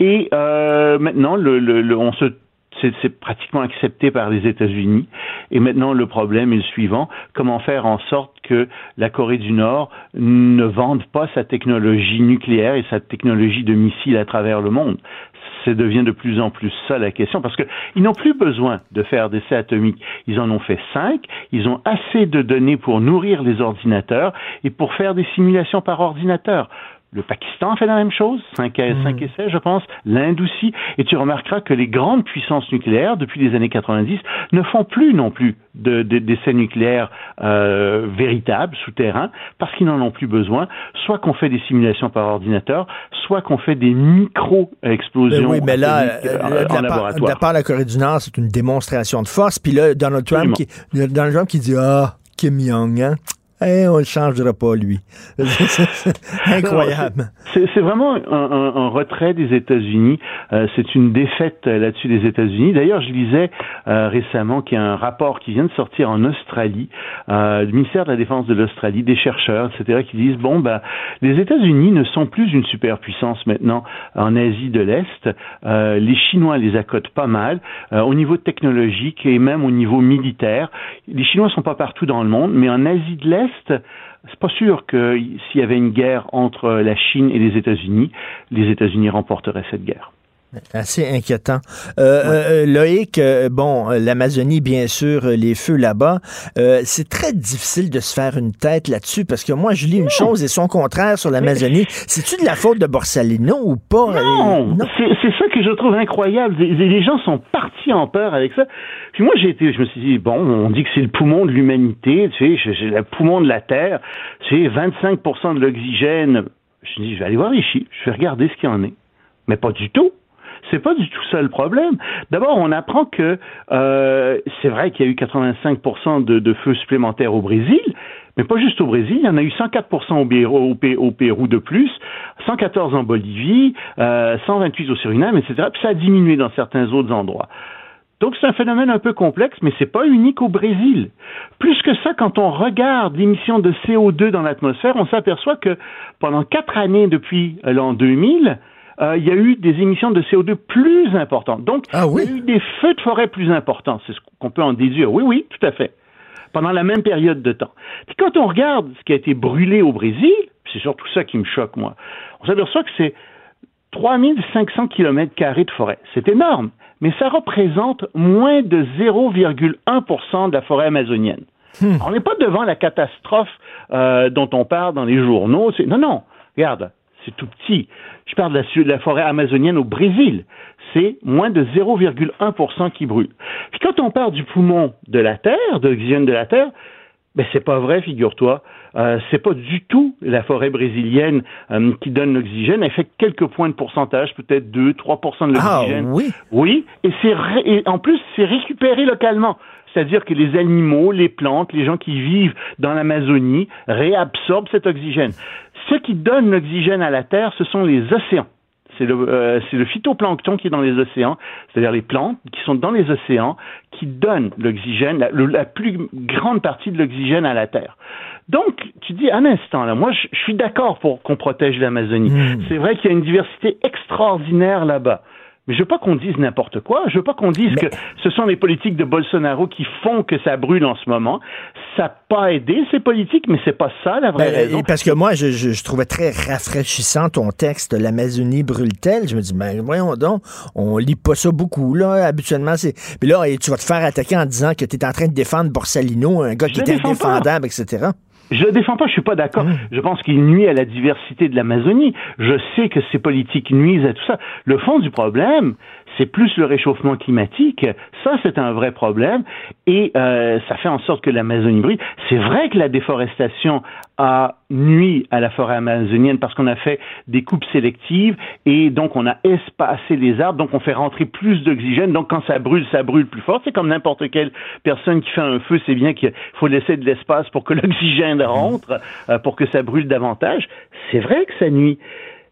Et maintenant, le, le, on se c'est pratiquement accepté par les États-Unis. Et maintenant, le problème est le suivant comment faire en sorte que la Corée du Nord ne vende pas sa technologie nucléaire et sa technologie de missiles à travers le monde? Ça devient de plus en plus ça la question, parce qu'ils n'ont plus besoin de faire d'essais atomiques. Ils en ont fait cinq, ils ont assez de données pour nourrir les ordinateurs et pour faire des simulations par ordinateur. Le Pakistan fait la même chose, 5, et 5 essais, je pense. L'Inde aussi. Et tu remarqueras que les grandes puissances nucléaires, depuis les années 90, ne font plus non plus d'essais nucléaires euh, véritables, souterrains, parce qu'ils n'en ont plus besoin. Soit qu'on fait des simulations par ordinateur, soit qu'on fait des micro-explosions ben oui, mais là, euh, en, en laboratoire. De part la Corée du Nord, c'est une démonstration de force. Puis là, Donald Trump, qui, Donald Trump qui dit « Ah, Kim Jong, hein? Eh, on le changera pas, lui. Incroyable. C'est vraiment un, un, un, retrait des États-Unis. Euh, c'est une défaite là-dessus des États-Unis. D'ailleurs, je lisais euh, récemment qu'il y a un rapport qui vient de sortir en Australie, euh, du ministère de la Défense de l'Australie, des chercheurs, etc., qui disent bon, bah, les États-Unis ne sont plus une superpuissance maintenant en Asie de l'Est. Euh, les Chinois les accotent pas mal au niveau technologique et même au niveau militaire. Les Chinois sont pas partout dans le monde, mais en Asie de l'Est c'est pas sûr que s'il y avait une guerre entre la Chine et les États-Unis, les États-Unis remporteraient cette guerre. Assez inquiétant. Euh, euh, Loïc, euh, bon, l'Amazonie, bien sûr, les feux là-bas, c'est très difficile de se faire une tête là-dessus parce que moi, je lis une chose et son contraire sur l'Amazonie. C'est-tu de la faute de Borsalino ou pas? Non, c'est ça que je trouve incroyable. Les, gens sont partis en peur avec ça. Puis moi, j'ai été, je me suis dit, bon, on dit que c'est le poumon de l'humanité, tu sais, j'ai le poumon de la Terre, c'est 25% de l'oxygène. Je me dis, je vais aller voir les chiffres, je vais regarder ce qu'il y en est. Mais pas du tout. C'est pas du tout ça le problème. D'abord, on apprend que euh, c'est vrai qu'il y a eu 85% de, feux supplémentaires au Brésil, mais pas juste au Brésil, il y en a eu 104% au, au, Pérou de plus, 114 en Bolivie, euh, 128 au Suriname, etc. Puis ça a diminué dans certains autres endroits. Donc c'est un phénomène un peu complexe, mais c'est pas unique au Brésil. Plus que ça, quand on regarde l'émission de CO2 dans l'atmosphère, on s'aperçoit que pendant quatre années depuis l'an 2000, euh, il y a eu des émissions de CO2 plus importantes. Donc, ah il y a eu des feux de forêt plus importants. C'est ce qu'on peut en déduire. Oui, oui, tout à fait. Pendant la même période de temps. Puis quand on regarde ce qui a été brûlé au Brésil, c'est surtout ça qui me choque, moi, on s'aperçoit que c'est 3500 km de forêt. C'est énorme, mais ça représente moins de 0,1% de la forêt amazonienne. Hmm. On n'est pas devant la catastrophe euh, dont on parle dans les journaux. Non, non. Regarde, c'est tout petit. Je parle de la, de la forêt amazonienne au Brésil. C'est moins de 0,1% qui brûle. Puis quand on parle du poumon de la Terre, de l'oxygène de la Terre, ben c'est pas vrai, figure-toi. Euh, c'est pas du tout la forêt brésilienne euh, qui donne l'oxygène. Elle fait quelques points de pourcentage, peut-être 2, 3% de l'oxygène. Ah, oui. Oui. Et c'est et en plus c'est récupéré localement. C'est-à-dire que les animaux, les plantes, les gens qui vivent dans l'Amazonie réabsorbent cet oxygène. Ce qui donne l'oxygène à la Terre, ce sont les océans. C'est le, euh, le, phytoplancton qui est dans les océans, c'est-à-dire les plantes qui sont dans les océans, qui donnent l'oxygène, la, plus grande partie de l'oxygène à la Terre. Donc, tu dis, un instant, là, moi, je, suis d'accord pour qu'on protège l'Amazonie. Hmm. C'est vrai qu'il y a une diversité extraordinaire là-bas. Mais je veux pas qu'on dise n'importe quoi. Je veux pas qu'on dise que ce sont les politiques de Bolsonaro qui font que ça brûle en ce moment. Ça n'a pas aidé ces politiques, mais c'est pas ça la vraie ben, raison. Parce que moi, je, je, trouvais très rafraîchissant ton texte L'Amazonie brûle-t-elle? Je me dis, ben voyons donc, on lit pas ça beaucoup là. Habituellement, c'est. Puis là, tu vas te faire attaquer en disant que tu es en train de défendre Borsalino, un gars qui est indéfendable, etc. Je le défends pas, je suis pas d'accord. Mmh. Je pense qu'il nuit à la diversité de l'Amazonie. Je sais que ces politiques nuisent à tout ça. Le fond du problème, c'est plus le réchauffement climatique. Ça, c'est un vrai problème et euh, ça fait en sorte que l'Amazonie brûle. C'est vrai que la déforestation a nuit à la forêt amazonienne parce qu'on a fait des coupes sélectives et donc on a espacé les arbres, donc on fait rentrer plus d'oxygène. Donc quand ça brûle, ça brûle plus fort. C'est comme n'importe quelle personne qui fait un feu, c'est bien qu'il faut laisser de l'espace pour que l'oxygène rentre, euh, pour que ça brûle davantage. C'est vrai que ça nuit.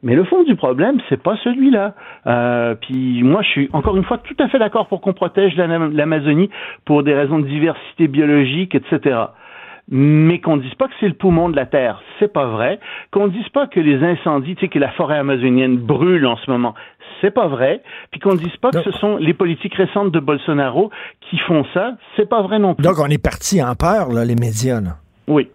Mais le fond du problème, c'est pas celui-là. Euh, puis moi, je suis encore une fois tout à fait d'accord pour qu'on protège l'Amazonie pour des raisons de diversité biologique, etc mais qu'on ne dise pas que c'est le poumon de la Terre, c'est pas vrai. Qu'on ne dise pas que les incendies, tu sais, que la forêt amazonienne brûle en ce moment, c'est pas vrai. Puis qu'on ne dise pas que ce sont les politiques récentes de Bolsonaro qui font ça, c'est pas vrai non plus. Donc on est parti en peur, là, les médias. Là. Oui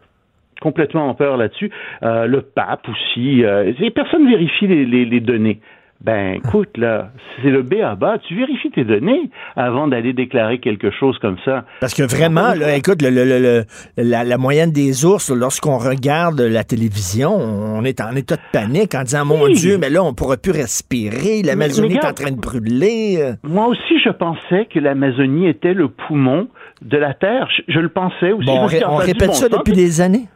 complètement en peur là-dessus. Euh, le pape aussi. Euh, personne vérifie les, les, les données. Ben, écoute, là, c'est le B à bas. Tu vérifies tes données avant d'aller déclarer quelque chose comme ça. Parce que vraiment, là, écoute, le, le, la, la, moyenne des ours, lorsqu'on regarde la télévision, on est en état de panique en disant, mon Dieu, mais là, on ne pourra plus respirer. L'Amazonie est en train de brûler. Moi aussi, je pensais que l'Amazonie était le poumon de la Terre. Je, le pensais aussi. Bon, on, répète ça depuis des années.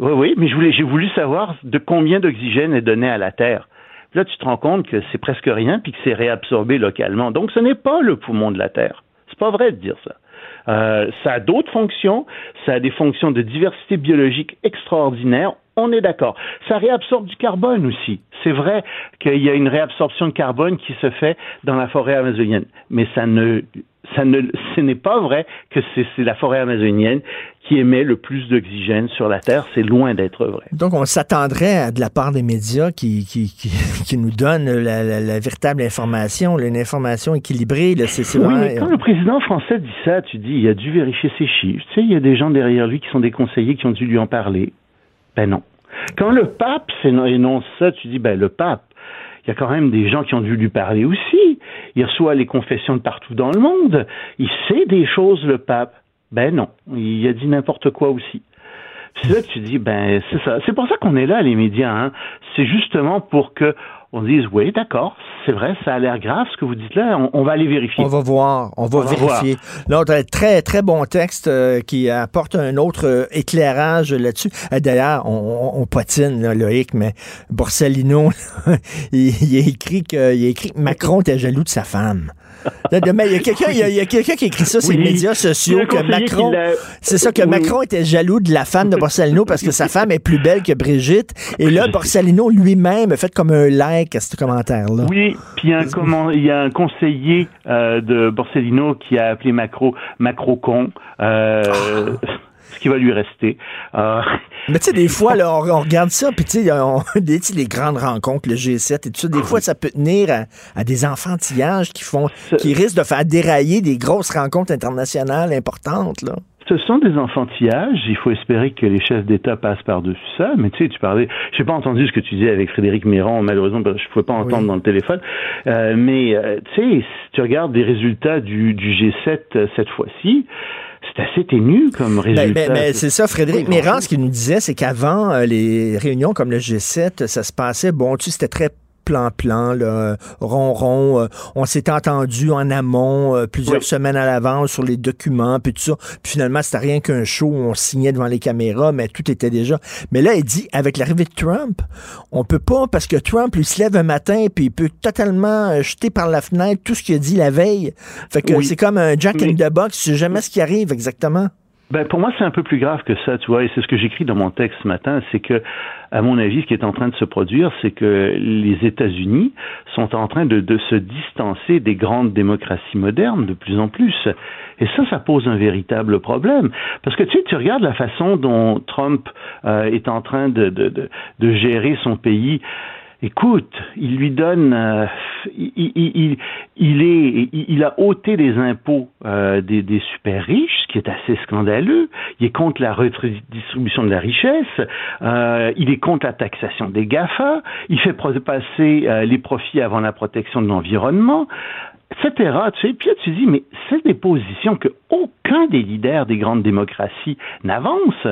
Oui, oui, mais je voulais, j'ai voulu savoir de combien d'oxygène est donné à la Terre. Là, tu te rends compte que c'est presque rien puis que c'est réabsorbé localement. Donc, ce n'est pas le poumon de la Terre. C'est pas vrai de dire ça. Euh, ça a d'autres fonctions, ça a des fonctions de diversité biologique extraordinaires, on est d'accord. Ça réabsorbe du carbone aussi. C'est vrai qu'il y a une réabsorption de carbone qui se fait dans la forêt amazonienne, mais ça ne ça ne, ce n'est pas vrai que c'est la forêt amazonienne qui émet le plus d'oxygène sur la Terre. C'est loin d'être vrai. Donc, on s'attendrait de la part des médias qui, qui, qui, nous donnent la, véritable information, une information équilibrée. Là, c'est, oui, mais quand le président français dit ça, tu dis, il a dû vérifier ses chiffres. Tu sais, il y a des gens derrière lui qui sont des conseillers qui ont dû lui en parler. Ben non. Quand le pape énonce ça, tu dis, ben le pape, il y a quand même des gens qui ont dû lui parler aussi. Il reçoit les confessions de partout dans le monde. Il sait des choses, le pape. Ben non, il a dit n'importe quoi aussi. C'est là tu dis, ben c'est ça. C'est pour ça qu'on est là, les médias. Hein. C'est justement pour que on dise, oui, d'accord, c'est vrai, ça a l'air grave ce que vous dites là, on, va aller vérifier. On va voir, on va vérifier. L'autre très, très bon texte euh, qui apporte un autre euh, éclairage là-dessus. Euh, d'ailleurs, on, on, patine, là, Loïc, mais Borsellino, il, a écrit que, il a écrit que Macron était jaloux de sa femme. Il y a quelqu'un il y a, quelqu'un qui a écrit ça sur les médias sociaux que Macron c'est ça que Macron était jaloux de la femme de Borsellino parce que sa femme est plus belle que Brigitte et là Borsellino lui-même a fait comme un like à ce commentaire là. Oui, puis il y a un, comment, il y a un conseiller euh, de Borsellino qui a appelé Macron Macron con euh, ah ce qui va lui rester. Euh, Mais tu sais, des fois, là, on, regarde ça, puis tu sais, les grandes rencontres, le G7 et tout ça, des fois, ça peut tenir à, des enfantillages qui font, qui risquent de faire dérailler des grosses rencontres internationales importantes, là. Ce sont des enfantillages. Il faut espérer que les chefs d'État passent par-dessus ça. Mais tu sais, tu parlais. Je n'ai pas entendu ce que tu disais avec Frédéric Miron, malheureusement, parce que je ne pouvais pas entendre dans le téléphone. Euh, mais euh, tu sais, si tu regardes des résultats du, du G7 cette fois-ci, c'est assez ténu comme ben, ben, résultat. Ben, c'est ça, Frédéric Méran, ce qu'il nous disait, c'est qu'avant euh, les réunions comme le G7, ça se passait, bon, tu sais, c'était très plan-plan, rond-rond. Euh, on s'est entendu en amont euh, plusieurs semaines à l'avance sur les documents, puis tout ça. Puis finalement, c'était rien qu'un show où on signait devant les caméras, mais tout était déjà. Mais là, il dit, avec l'arrivée de Trump, on peut pas, parce que Trump, lui, se lève un matin, puis il peut totalement euh, jeter par la fenêtre tout ce qu'il a dit la veille. Fait que c'est comme un Jack in the Box, tu sais jamais ce qui arrive exactement. Ben, pour moi, c'est un peu plus grave que ça, tu vois, et c'est ce que j'écris dans mon texte ce matin, c'est que, à mon avis, ce qui est en train de se produire, c'est que les États-Unis sont en train de, de, se distancer des grandes démocraties modernes de plus en plus. Et ça, ça pose un véritable problème. Parce que, tu tu regardes la façon dont Trump euh, est en train de, de, de gérer son pays, Écoute, il lui donne, euh, il, il, est, il, a ôté les impôts euh, des, des, super riches, ce qui est assez scandaleux. Il est contre la redistribution de la richesse. Euh, il est contre la taxation des Gafa. Il fait passer les profits avant la protection de l'environnement etc. Tu sais, puis là, tu dis, mais c'est des positions que aucun des leaders des grandes démocraties n'avance.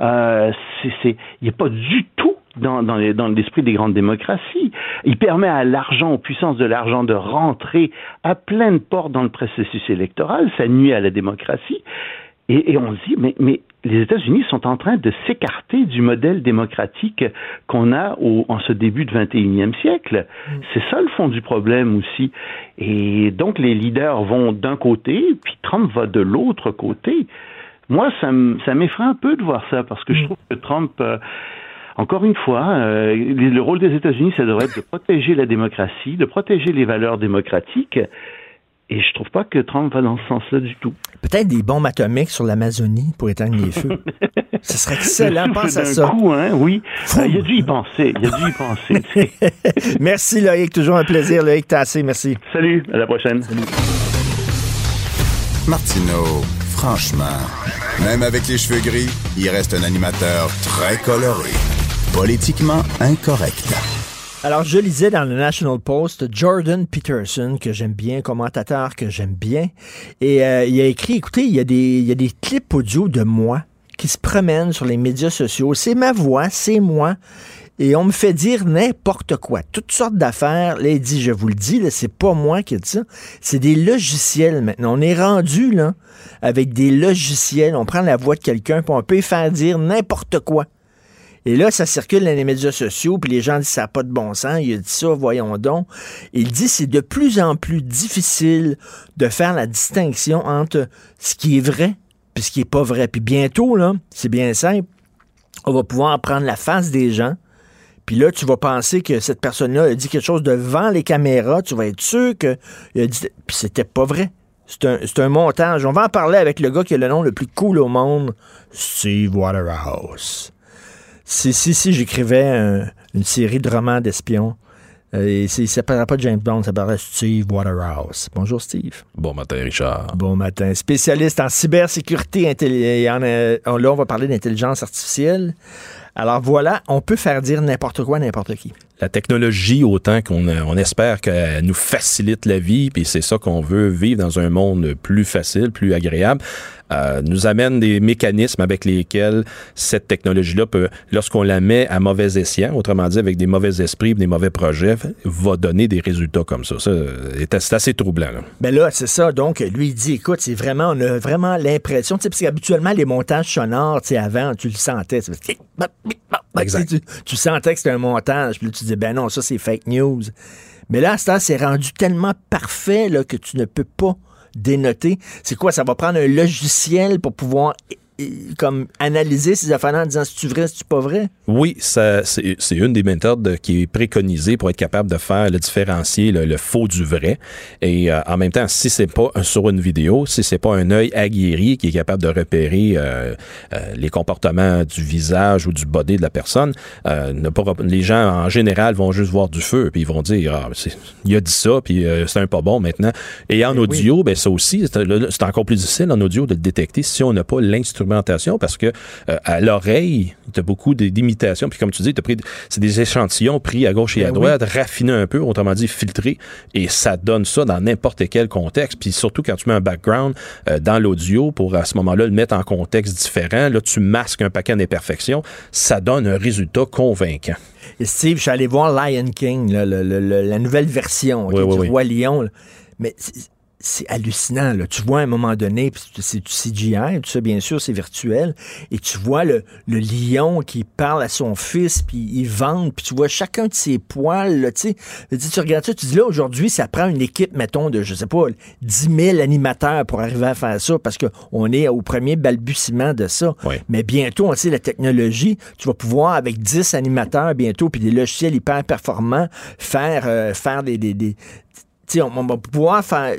Euh, il n'est pas du tout dans, dans, l'esprit des grandes démocraties. Il permet à l'argent, aux puissances de l'argent, de rentrer à pleine porte dans le processus électoral. Ça nuit à la démocratie. Et, et on se dit, mais, mais les États-Unis sont en train de s'écarter du modèle démocratique qu'on a en ce début de 21e siècle. Mm. C'est ça le fond du problème aussi. Et donc les leaders vont d'un côté, puis Trump va de l'autre côté. Moi, ça m'effraie un peu de voir ça parce que je mm. trouve que Trump euh, encore une fois, euh, le rôle des États-Unis, ça devrait être de protéger la démocratie, de protéger les valeurs démocratiques. Et je trouve pas que Trump va dans ce sens-là du tout. Peut-être des bombes atomiques sur l'Amazonie pour éteindre les feux. ce serait excellent, pense à ça. Coup, hein, oui. Euh, il a dû y penser. Il a dû y penser. merci Loïc, toujours un plaisir. Loïc Tassé, merci. Salut, à la prochaine. Martineau, franchement, même avec les cheveux gris, il reste un animateur très coloré. Politiquement incorrect. Alors, je lisais dans le National Post Jordan Peterson, que j'aime bien, commentateur que j'aime bien, et euh, il a écrit, écoutez, il y, a des, il y a des clips audio de moi qui se promènent sur les médias sociaux. C'est ma voix, c'est moi. Et on me fait dire n'importe quoi, toutes sortes d'affaires. Là, il dit, je vous le dis, c'est pas moi qui ai dit ça. C'est des logiciels maintenant. On est rendu là avec des logiciels. On prend la voix de quelqu'un, puis on peut faire dire n'importe quoi. Et là, ça circule dans les médias sociaux, puis les gens disent ça n'a pas de bon sens. Il a dit ça, voyons donc. Il dit c'est de plus en plus difficile de faire la distinction entre ce qui est vrai et ce qui est pas vrai. Puis bientôt, là, c'est bien simple, on va pouvoir prendre la face des gens. Puis là, tu vas penser que cette personne-là a dit quelque chose devant les caméras. Tu vas être sûr que a dit. Puis c'était pas vrai. C'est un, un, montage. On va en parler avec le gars qui a le nom le plus cool au monde, Steve Waterhouse. Si, si, si j'écrivais une série de romans d'espions, euh, et ça ne s'appellerait pas James Bond, ça s'appellerait Steve Waterhouse. Bonjour Steve. Bon matin Richard. Bon matin. Spécialiste en cybersécurité, et en, euh, là on va parler d'intelligence artificielle. Alors voilà, on peut faire dire n'importe quoi à n'importe qui. La technologie, autant qu'on on espère qu'elle nous facilite la vie, puis c'est ça qu'on veut vivre dans un monde plus facile, plus agréable. Euh, nous amène des mécanismes avec lesquels cette technologie-là peut, lorsqu'on la met à mauvais escient, autrement dit avec des mauvais esprits, des mauvais projets, va donner des résultats comme ça. Ça, c'est assez troublant. Là. Ben là, c'est ça. Donc, lui, il dit, écoute, c'est vraiment, on a vraiment l'impression, parce qu'habituellement, les montages sonores, avant, tu le sentais. Exact. Tu, tu, sentais que c'était un montage. Puis là, tu dis, ben non, ça, c'est fake news. Mais là, ça, c'est rendu tellement parfait là, que tu ne peux pas dénoter. C'est quoi? Ça va prendre un logiciel pour pouvoir comme analyser ces affaires-là en disant si tu vrai, si tu pas vrai? Oui, c'est une des méthodes qui est préconisée pour être capable de faire le différencier le, faux du vrai. Et euh, en même temps, si c'est pas sur une vidéo, si c'est pas un œil aguerri qui est capable de repérer euh, euh, les comportements du visage ou du body de la personne, les gens en général vont juste voir du feu puis ils vont dire ah, il a dit ça puis c'est un pas bon maintenant. Et en eh audio, ben ça aussi c'est encore plus difficile en audio de le détecter si on n'a pas l'instrument parce que euh, à l'oreille, tu as beaucoup d'imitations. Puis comme tu dis, pris, c'est des échantillons pris à gauche et à ben droite, raffinés un peu, autrement dit filtrés, et ça donne ça dans n'importe quel contexte. Puis surtout quand tu mets un background euh, dans l'audio pour à ce moment-là le mettre en contexte différent, là tu masques un paquet d'imperfections, ça donne un résultat convaincant. Et Steve, je suis allé voir Lion King, la nouvelle version du Roi Lion. Mais c'est hallucinant. Là. Tu vois à un moment donné, c'est du CGI, tout ça, bien sûr, c'est virtuel, et tu vois le, le, lion qui parle à son fils, puis il vente, puis tu vois chacun de ses poils. Là, tu, tu regardes ça, tu dis là, aujourd'hui, ça prend une équipe, mettons, de, je sais pas, 10 000 animateurs pour arriver à faire ça, parce qu'on est au premier balbutiement de ça. Mais bientôt, on sait, la technologie, tu vas pouvoir, avec 10 animateurs bientôt, puis des logiciels hyper performants, faire, euh, faire des, des, des on, on, va pouvoir faire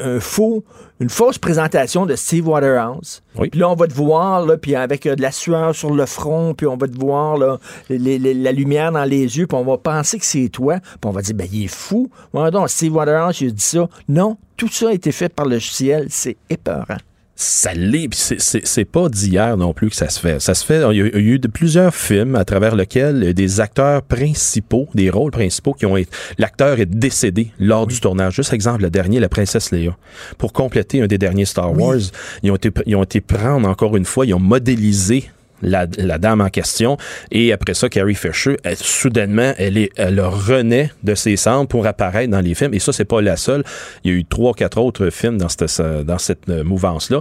un, faux, une fausse présentation de Steve Waterhouse. Puis là, on va te voir, là, puis avec euh, de la sueur sur le front, puis on va te voir là, la lumière dans les yeux, puis on va penser que c'est toi, puis on va dire, ben, il est fou. Ouais, donc, Steve Waterhouse, il a dit ça. Non, tout ça a été fait par le logiciel. C'est épeurant ça l'est, c'est pas d'hier non plus que ça se fait. Ça se fait, il y a, eu de plusieurs films à travers lesquels des acteurs principaux, des rôles principaux qui ont été, l'acteur est décédé lors du tournage. Juste exemple, le dernier, la princesse Léa. Pour compléter un des derniers Star Wars, ils ont été, ils ont été prendre encore une fois, ils ont modélisé la, la dame en question. Et après ça, Carrie Fisher, elle, soudainement, elle, est, elle renaît de ses cendres pour apparaître dans les films. Et ça, c'est pas la seule. Il y a eu trois, quatre autres films dans cette, dans cette mouvance-là.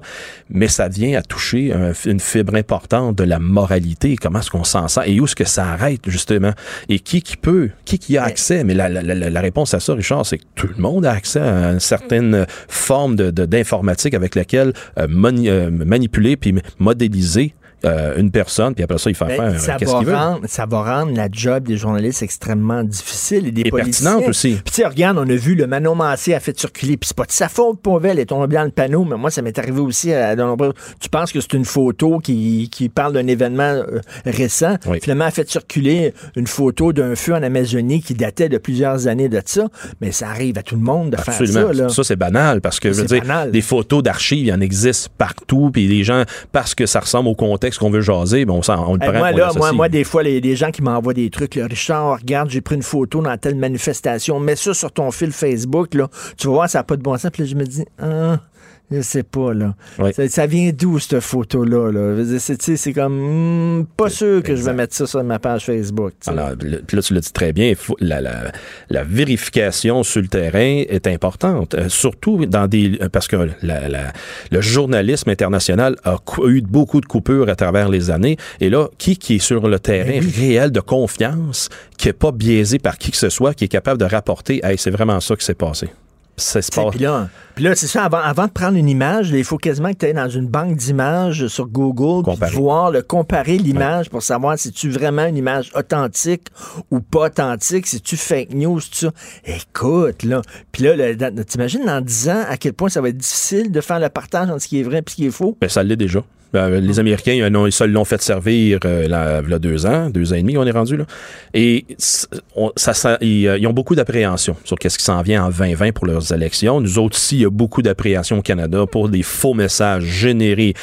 Mais ça vient à toucher un, une fibre importante de la moralité. Comment est-ce qu'on s'en sent? Et où est-ce que ça arrête, justement? Et qui qui peut? Qui qui a accès? Mais la, la, la, la réponse à ça, Richard, c'est que tout le monde a accès à une certaine forme de, d'informatique avec laquelle euh, mani- euh, manipuler puis modéliser euh, une personne, puis après ça, il fait Ben, faire ça, qu'est-ce va qu'il veut? rendre, ça va rendre la job des journalistes extrêmement difficile et des Et pertinente aussi. Puis tu regarde, on a vu le Manon Massé a fait circuler, puis c'est pas de sa faute, pauvre elle est tombée dans le panneau, mais moi, ça m'est arrivé aussi à dans le- Tu penses que c'est une photo qui, qui parle d'un événement euh, récent? Finalement, elle a fait circuler une photo d'un feu en Amazonie qui datait de plusieurs années de ça, mais ça arrive à tout le monde de Absolument. faire ça. Là. Ça, c'est banal parce que, je veux dire, banal. des photos d'archives, il y en existe partout, puis les gens, parce que ça ressemble au contexte qu'on veut jaser, ben on, le prend. moi, là, moi, moi, des fois, les, des gens qui m'envoient des trucs, là, Richard, regarde, j'ai pris une photo dans telle manifestation, mets ça sur ton fil Facebook, là, tu vas voir, ça n'a pas de bon sens. Puis là, je me dis, ah, je sais pas, là. Ça, ça vient d'où, cette photo-là? Là? C'est, comme, hmm, pas sûr que je vais mettre ça sur ma page Facebook. Alors, le- là, tu l'as dit très bien, faut- la, la- la vérification sur le terrain est importante, euh, surtout dans des euh, parce que la- le journalisme international a eu beaucoup de coupures à travers les années. Et là, qui qui est sur le terrain Ben réel de confiance, qui est pas biaisé par qui que ce soit, qui est capable de rapporter, hey, c'est vraiment ça qui s'est passé. Ça se passe. Puis là, c'est ça, avant, avant de prendre une image, là, il faut quasiment que tu ailles dans une banque d'images sur Google Comparer. voir, le, comparer l'image pour savoir si tu vraiment une image authentique ou pas authentique, si tu fake news, tout ça. Écoute, là. Puis là, t'imagines dans 10 ans à quel point ça va être difficile de faire le partage entre ce qui est vrai et ce qui est faux? Ben, ça l'est déjà. Ben, les Américains, ils, l'ont fait servir euh, là, deux ans, deux ans et demi, on est rendu là. Et ça, ça- ils, euh, ils ont beaucoup d'appréhension sur qu'est-ce qui s'en vient en 2020 pour leurs élections. Nous autres aussi, il y a beaucoup d'appréhension au Canada pour des faux messages générés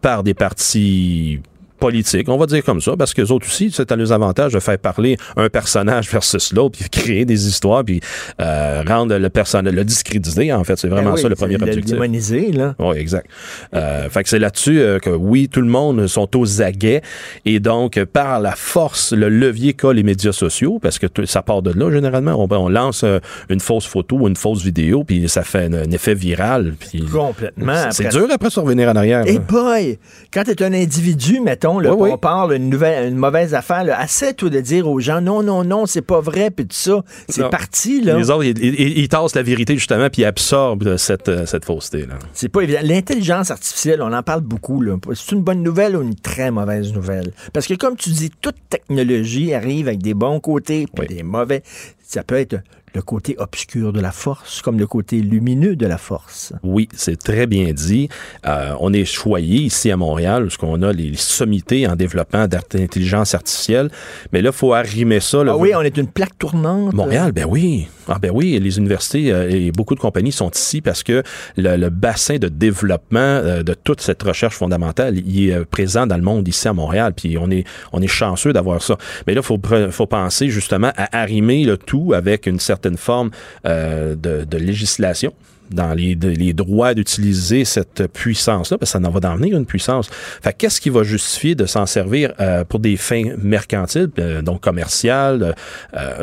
par des partis politiques, on va dire comme ça, parce que autres aussi, c'est à leurs avantages de faire parler un personnage versus l'autre, puis créer des histoires, puis euh, rendre le personnage, le discréditer, en fait. C'est vraiment Ben oui, ça le premier le objectif. démoniser, là. Oui, exact. Euh, fait que c'est là-dessus euh, que oui, tout le monde sont aux aguets et donc par la force, le levier qu'a les médias sociaux, parce que tout- ça part de là généralement, on, on lance euh, une fausse photo ou une fausse vidéo, puis ça fait un, un effet viral. Puis Complètement. c'est dur après de revenir en arrière. Hey là. boy! Quand tu es un individu, mettons, là, Oui, oui. on parle une, nouvelle, une mauvaise affaire, là, assez de dire aux gens non, non, non, c'est pas vrai, puis tout ça. C'est parti, là. Les autres, ils, ils- ils tassent la vérité justement, puis ils absorbent euh, cette, euh, cette fausseté. Là. C'est pas évident. L'intelligence artificielle, on en parle beaucoup. là. C'est une bonne nouvelle ou une très mauvaise nouvelle? Parce que comme tu dis, toute technologie arrive avec des bons côtés puis des mauvais. Ça peut être le côté obscur de la force comme le côté lumineux de la force. Oui, c'est très bien dit. Euh, on est choyé ici à Montréal, parce qu'on a les sommités en développement d'intelligence artificielle. Mais là, il faut arrimer ça. là. Ah oui, on est une plaque tournante. Montréal, ben oui. Ah ben oui, les universités euh, et beaucoup de compagnies sont ici parce que le, le bassin de développement euh, de toute cette recherche fondamentale, il est euh, présent dans le monde ici à Montréal. Puis on est on est chanceux d'avoir ça. Mais là, faut pre- faut penser justement à arrimer le tout avec une certaine forme euh, de, législation dans les, droits d'utiliser cette puissance-là, parce que ça en va d'en venir une puissance. Fait que qu'est-ce qui va justifier de s'en servir euh, pour des fins mercantiles, euh, donc commerciales?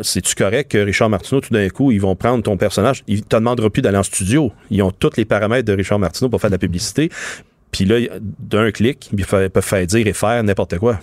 C'est-tu correct que Richard Martineau, tout d'un coup, ils vont prendre ton personnage, ils te demanderont plus d'aller en studio. Ils ont tous les paramètres de Richard Martineau pour faire de la publicité. Puis là, d'un clic, ils peuvent faire dire et faire n'importe quoi.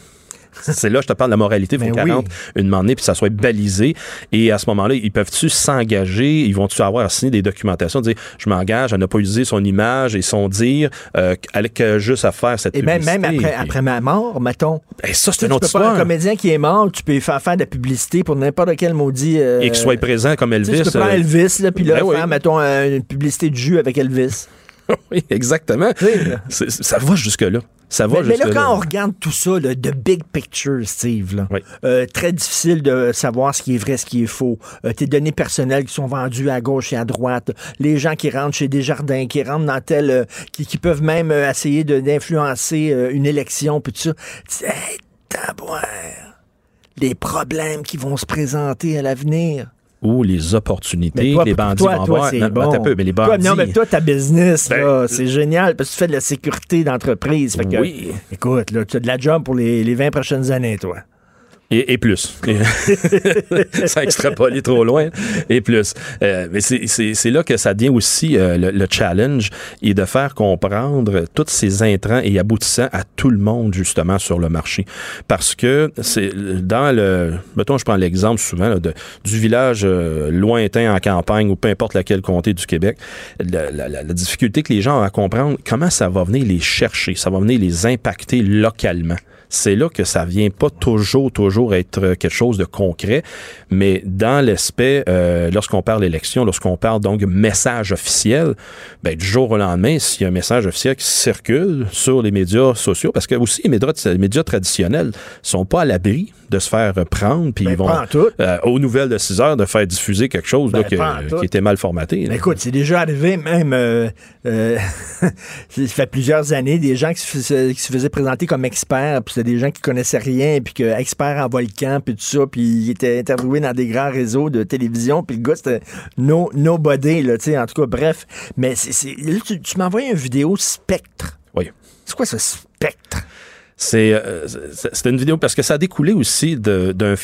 C'est là, je te parle de la moralité, il faut Ben qu'elle oui. rentre une donné, puis ça soit balisé. Et à ce moment-là, ils peuvent-tu s'engager, ils vont-tu avoir à signer des documentations, dire je m'engage à ne pas utiliser son image et son dire, euh, avec euh, juste à faire cette Et même, publicité? même après, Puis- après ma mort, mettons. Ben, ça, c'est une autre histoire. Un comédien qui est mort, tu peux faire faire de la publicité pour n'importe quel maudit. euh, Et qu'il soit présent comme Elvis. Tu peux prendre euh, Elvis, là, puis là, ben oui. faire, mettons, une publicité de jus avec Elvis. oui, exactement. Ça va jusque-là. Ça va Mais, mais là, quand on regarde tout ça, là, de big picture, Steve, là, euh, très difficile de savoir ce qui est vrai, ce qui est faux. Euh, tes données personnelles qui sont vendues à gauche et à droite, les gens qui rentrent chez Desjardins, qui rentrent dans tel... euh, qui, qui peuvent même essayer d'influencer une élection, puis tout ça. Hey, les problèmes qui vont se présenter à l'avenir. Où les opportunités, toi, les bandits toi, vont toi, avoir. c'est Non, bon. peu, mais les Toi, bandits. non, mais toi, ta business, Ben, c'est génial parce que tu fais de la sécurité d'entreprise. Oui. Écoute, là, tu as de la job pour les, les 20 prochaines années, toi. Et, et plus. ça extrapole trop loin. Et plus. Euh, mais c'est là que ça devient aussi euh, le, le challenge et de faire comprendre tous ces intrants et aboutissants à tout le monde, justement, sur le marché. Parce que c'est dans le. Mettons, je prends l'exemple souvent là, de, du village euh, lointain en campagne ou peu importe laquelle comté du Québec. La, la- la- la difficulté que les gens ont à comprendre comment ça va venir les chercher, ça va venir les impacter localement c'est là que ça vient pas toujours, toujours être quelque chose de concret, mais dans l'aspect, euh, lorsqu'on parle d'élection, lorsqu'on parle donc message officiel, ben, du jour au lendemain, s'il y a un message officiel qui circule sur les médias sociaux, parce que aussi les médias, les médias traditionnels sont pas à l'abri de se faire prendre, puis ils vont, euh, aux nouvelles de 6 heures, de faire diffuser quelque chose là, Ben, que- qui était mal formaté. Mais écoute, c'est déjà arrivé même, euh, euh, ça fait plusieurs années, des gens qui se, faisaient, qui se faisaient présenter comme experts, puis c'était des gens qui connaissaient rien, puis que experts en volcan, puis tout ça, puis ils étaient interviewés dans des grands réseaux de télévision, puis le gars, c'était no, nobody, là, tu sais, en tout cas, bref. Mais c'est, tu, tu m'as envoyé une vidéo spectre. Oui. C'est quoi ce spectre? C'est euh, c'est- une vidéo parce que ça a découlé aussi d'une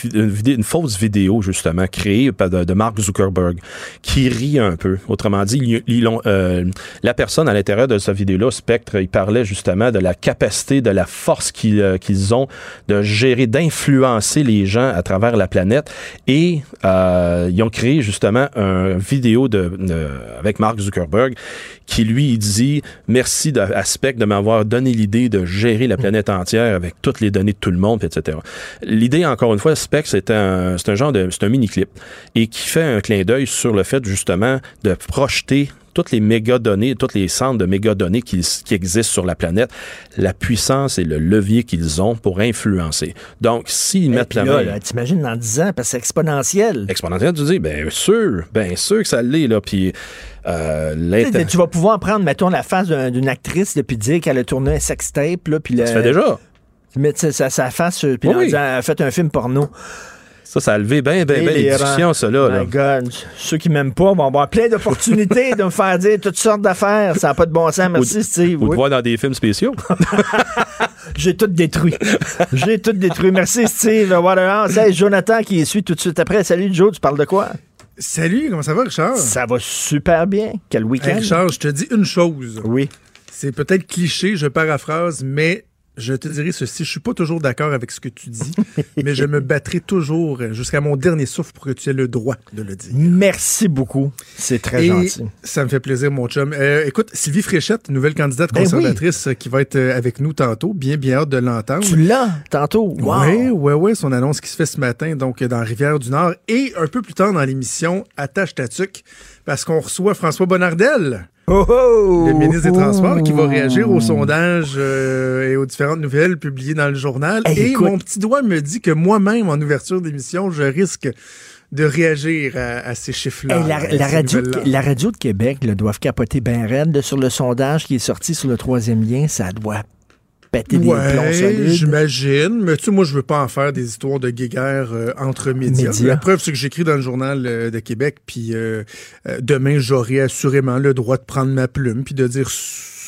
une fausse vidéo justement créée par de, de Mark Zuckerberg qui rit un peu. Autrement dit, euh, la personne à l'intérieur de sa vidéo-là, Spectre, il parlait justement de la capacité, de la force qu'ils euh, qu'ils ont de gérer, d'influencer les gens à travers la planète. Et euh, ils ont créé justement un vidéo de, de- avec Mark Zuckerberg qui lui dit merci à Spectre de m'avoir donné l'idée de gérer la planète entière avec toutes les données de tout le monde, etc. L'idée, encore une fois, Spectre, c'est un, un genre de, c'est un mini-clip et qui fait un clin d'œil sur le fait justement de projeter toutes les méga-données, tous les centres de méga-données qui, qui existent sur la planète, la puissance et le levier qu'ils ont pour influencer. Donc, s'ils mettent la main... t'imagines dans 10 ans, parce que c'est exponentiel. Exponentiel, tu dis, bien sûr, bien sûr que ça l'est, là, puis euh, Tu vas pouvoir prendre, mettons, la face d'un- d'une actrice, là, puis dire qu'elle a tourné un sextape, là, puis le- Ça se fait déjà. mettre sa, face, euh, puis Oui, en oui. disant, elle a fait un film porno. Ça, ça a levé bien, bien, bien les discussions, ça, là. là. My God. Ceux qui m'aiment pas vont avoir plein d'opportunités de me faire dire toutes sortes d'affaires. Ça n'a pas de bon sens. Merci, Steve. Ou de Oui. voir dans des films spéciaux. J'ai tout détruit. J'ai tout détruit. Merci, Steve. Waterhouse. Hey, Jonathan qui suit tout de suite après. Salut, Joe. Tu parles de quoi? Salut, comment ça va, Richard? Ça va super bien. Quel week-end? Hey, Richard, je te dis une chose. Oui. C'est peut-être cliché, je paraphrase, mais je te dirai ceci. Je suis pas toujours d'accord avec ce que tu dis, mais je me battrai toujours jusqu'à mon dernier souffle pour que tu aies le droit de le dire. Merci beaucoup. C'est très Et gentil. Ça me fait plaisir, mon chum. Euh, écoute, Sylvie Fréchette, nouvelle candidate Ben conservatrice euh, qui va être euh, avec nous tantôt. Bien, bien hâte de l'entendre. Tu l'as tantôt. Wow. Oui, oui, oui. Son annonce qui se fait ce matin, donc dans Rivière-du-Nord. Et un peu plus tard dans l'émission, attache ta tuque, parce qu'on reçoit François Bonnardel. Oh, oh! Le ministre des Transports qui va réagir aux sondages euh, et aux différentes nouvelles publiées dans le journal. Hey, et écoute. mon petit doigt me dit que moi-même, en ouverture d'émission, je risque de réagir à, à ces chiffres-là. Hey, la, radio, nouvelles-là. la radio de Québec là, doivent capoter bien raide sur le sondage qui est sorti sur le troisième lien. Ça doit péter des plombs Ouais, solides. j'imagine. Mais tu sais, moi, je veux pas en faire des histoires de guéguerre euh, entre médias. La preuve, c'est que j'écris dans le journal euh, de Québec, puis euh, euh, demain, j'aurai assurément le droit de prendre ma plume, puis de dire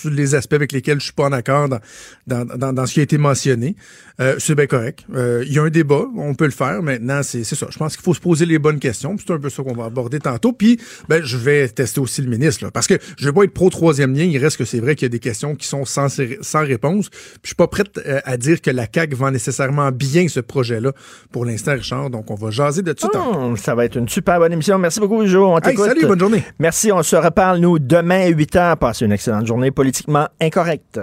les aspects avec lesquels je suis pas en accord dans, dans, dans, dans ce qui a été mentionné. Euh, c'est bien correct. Euh, Il y a un débat, on peut le faire. Maintenant, c'est c'est ça. Je pense qu'il faut se poser les bonnes questions. puis C'est un peu ça qu'on va aborder tantôt. Puis, ben, je vais tester aussi le ministre, là, parce que je vais pas être pro troisième lien. Il reste que c'est vrai qu'il y a des questions qui sont sans, sans réponse. Puis, je suis pas prête euh, à dire que la CAQ vend nécessairement bien ce projet-là pour l'instant, Richard. Donc, on va jaser de tout tantôt. Hum, ça va être une super bonne émission. Merci beaucoup, Jo. On Hey, salut, bonne journée. Merci. On se reparle, nous, demain à 8 h. Passez une excellente journée politiquement incorrecte.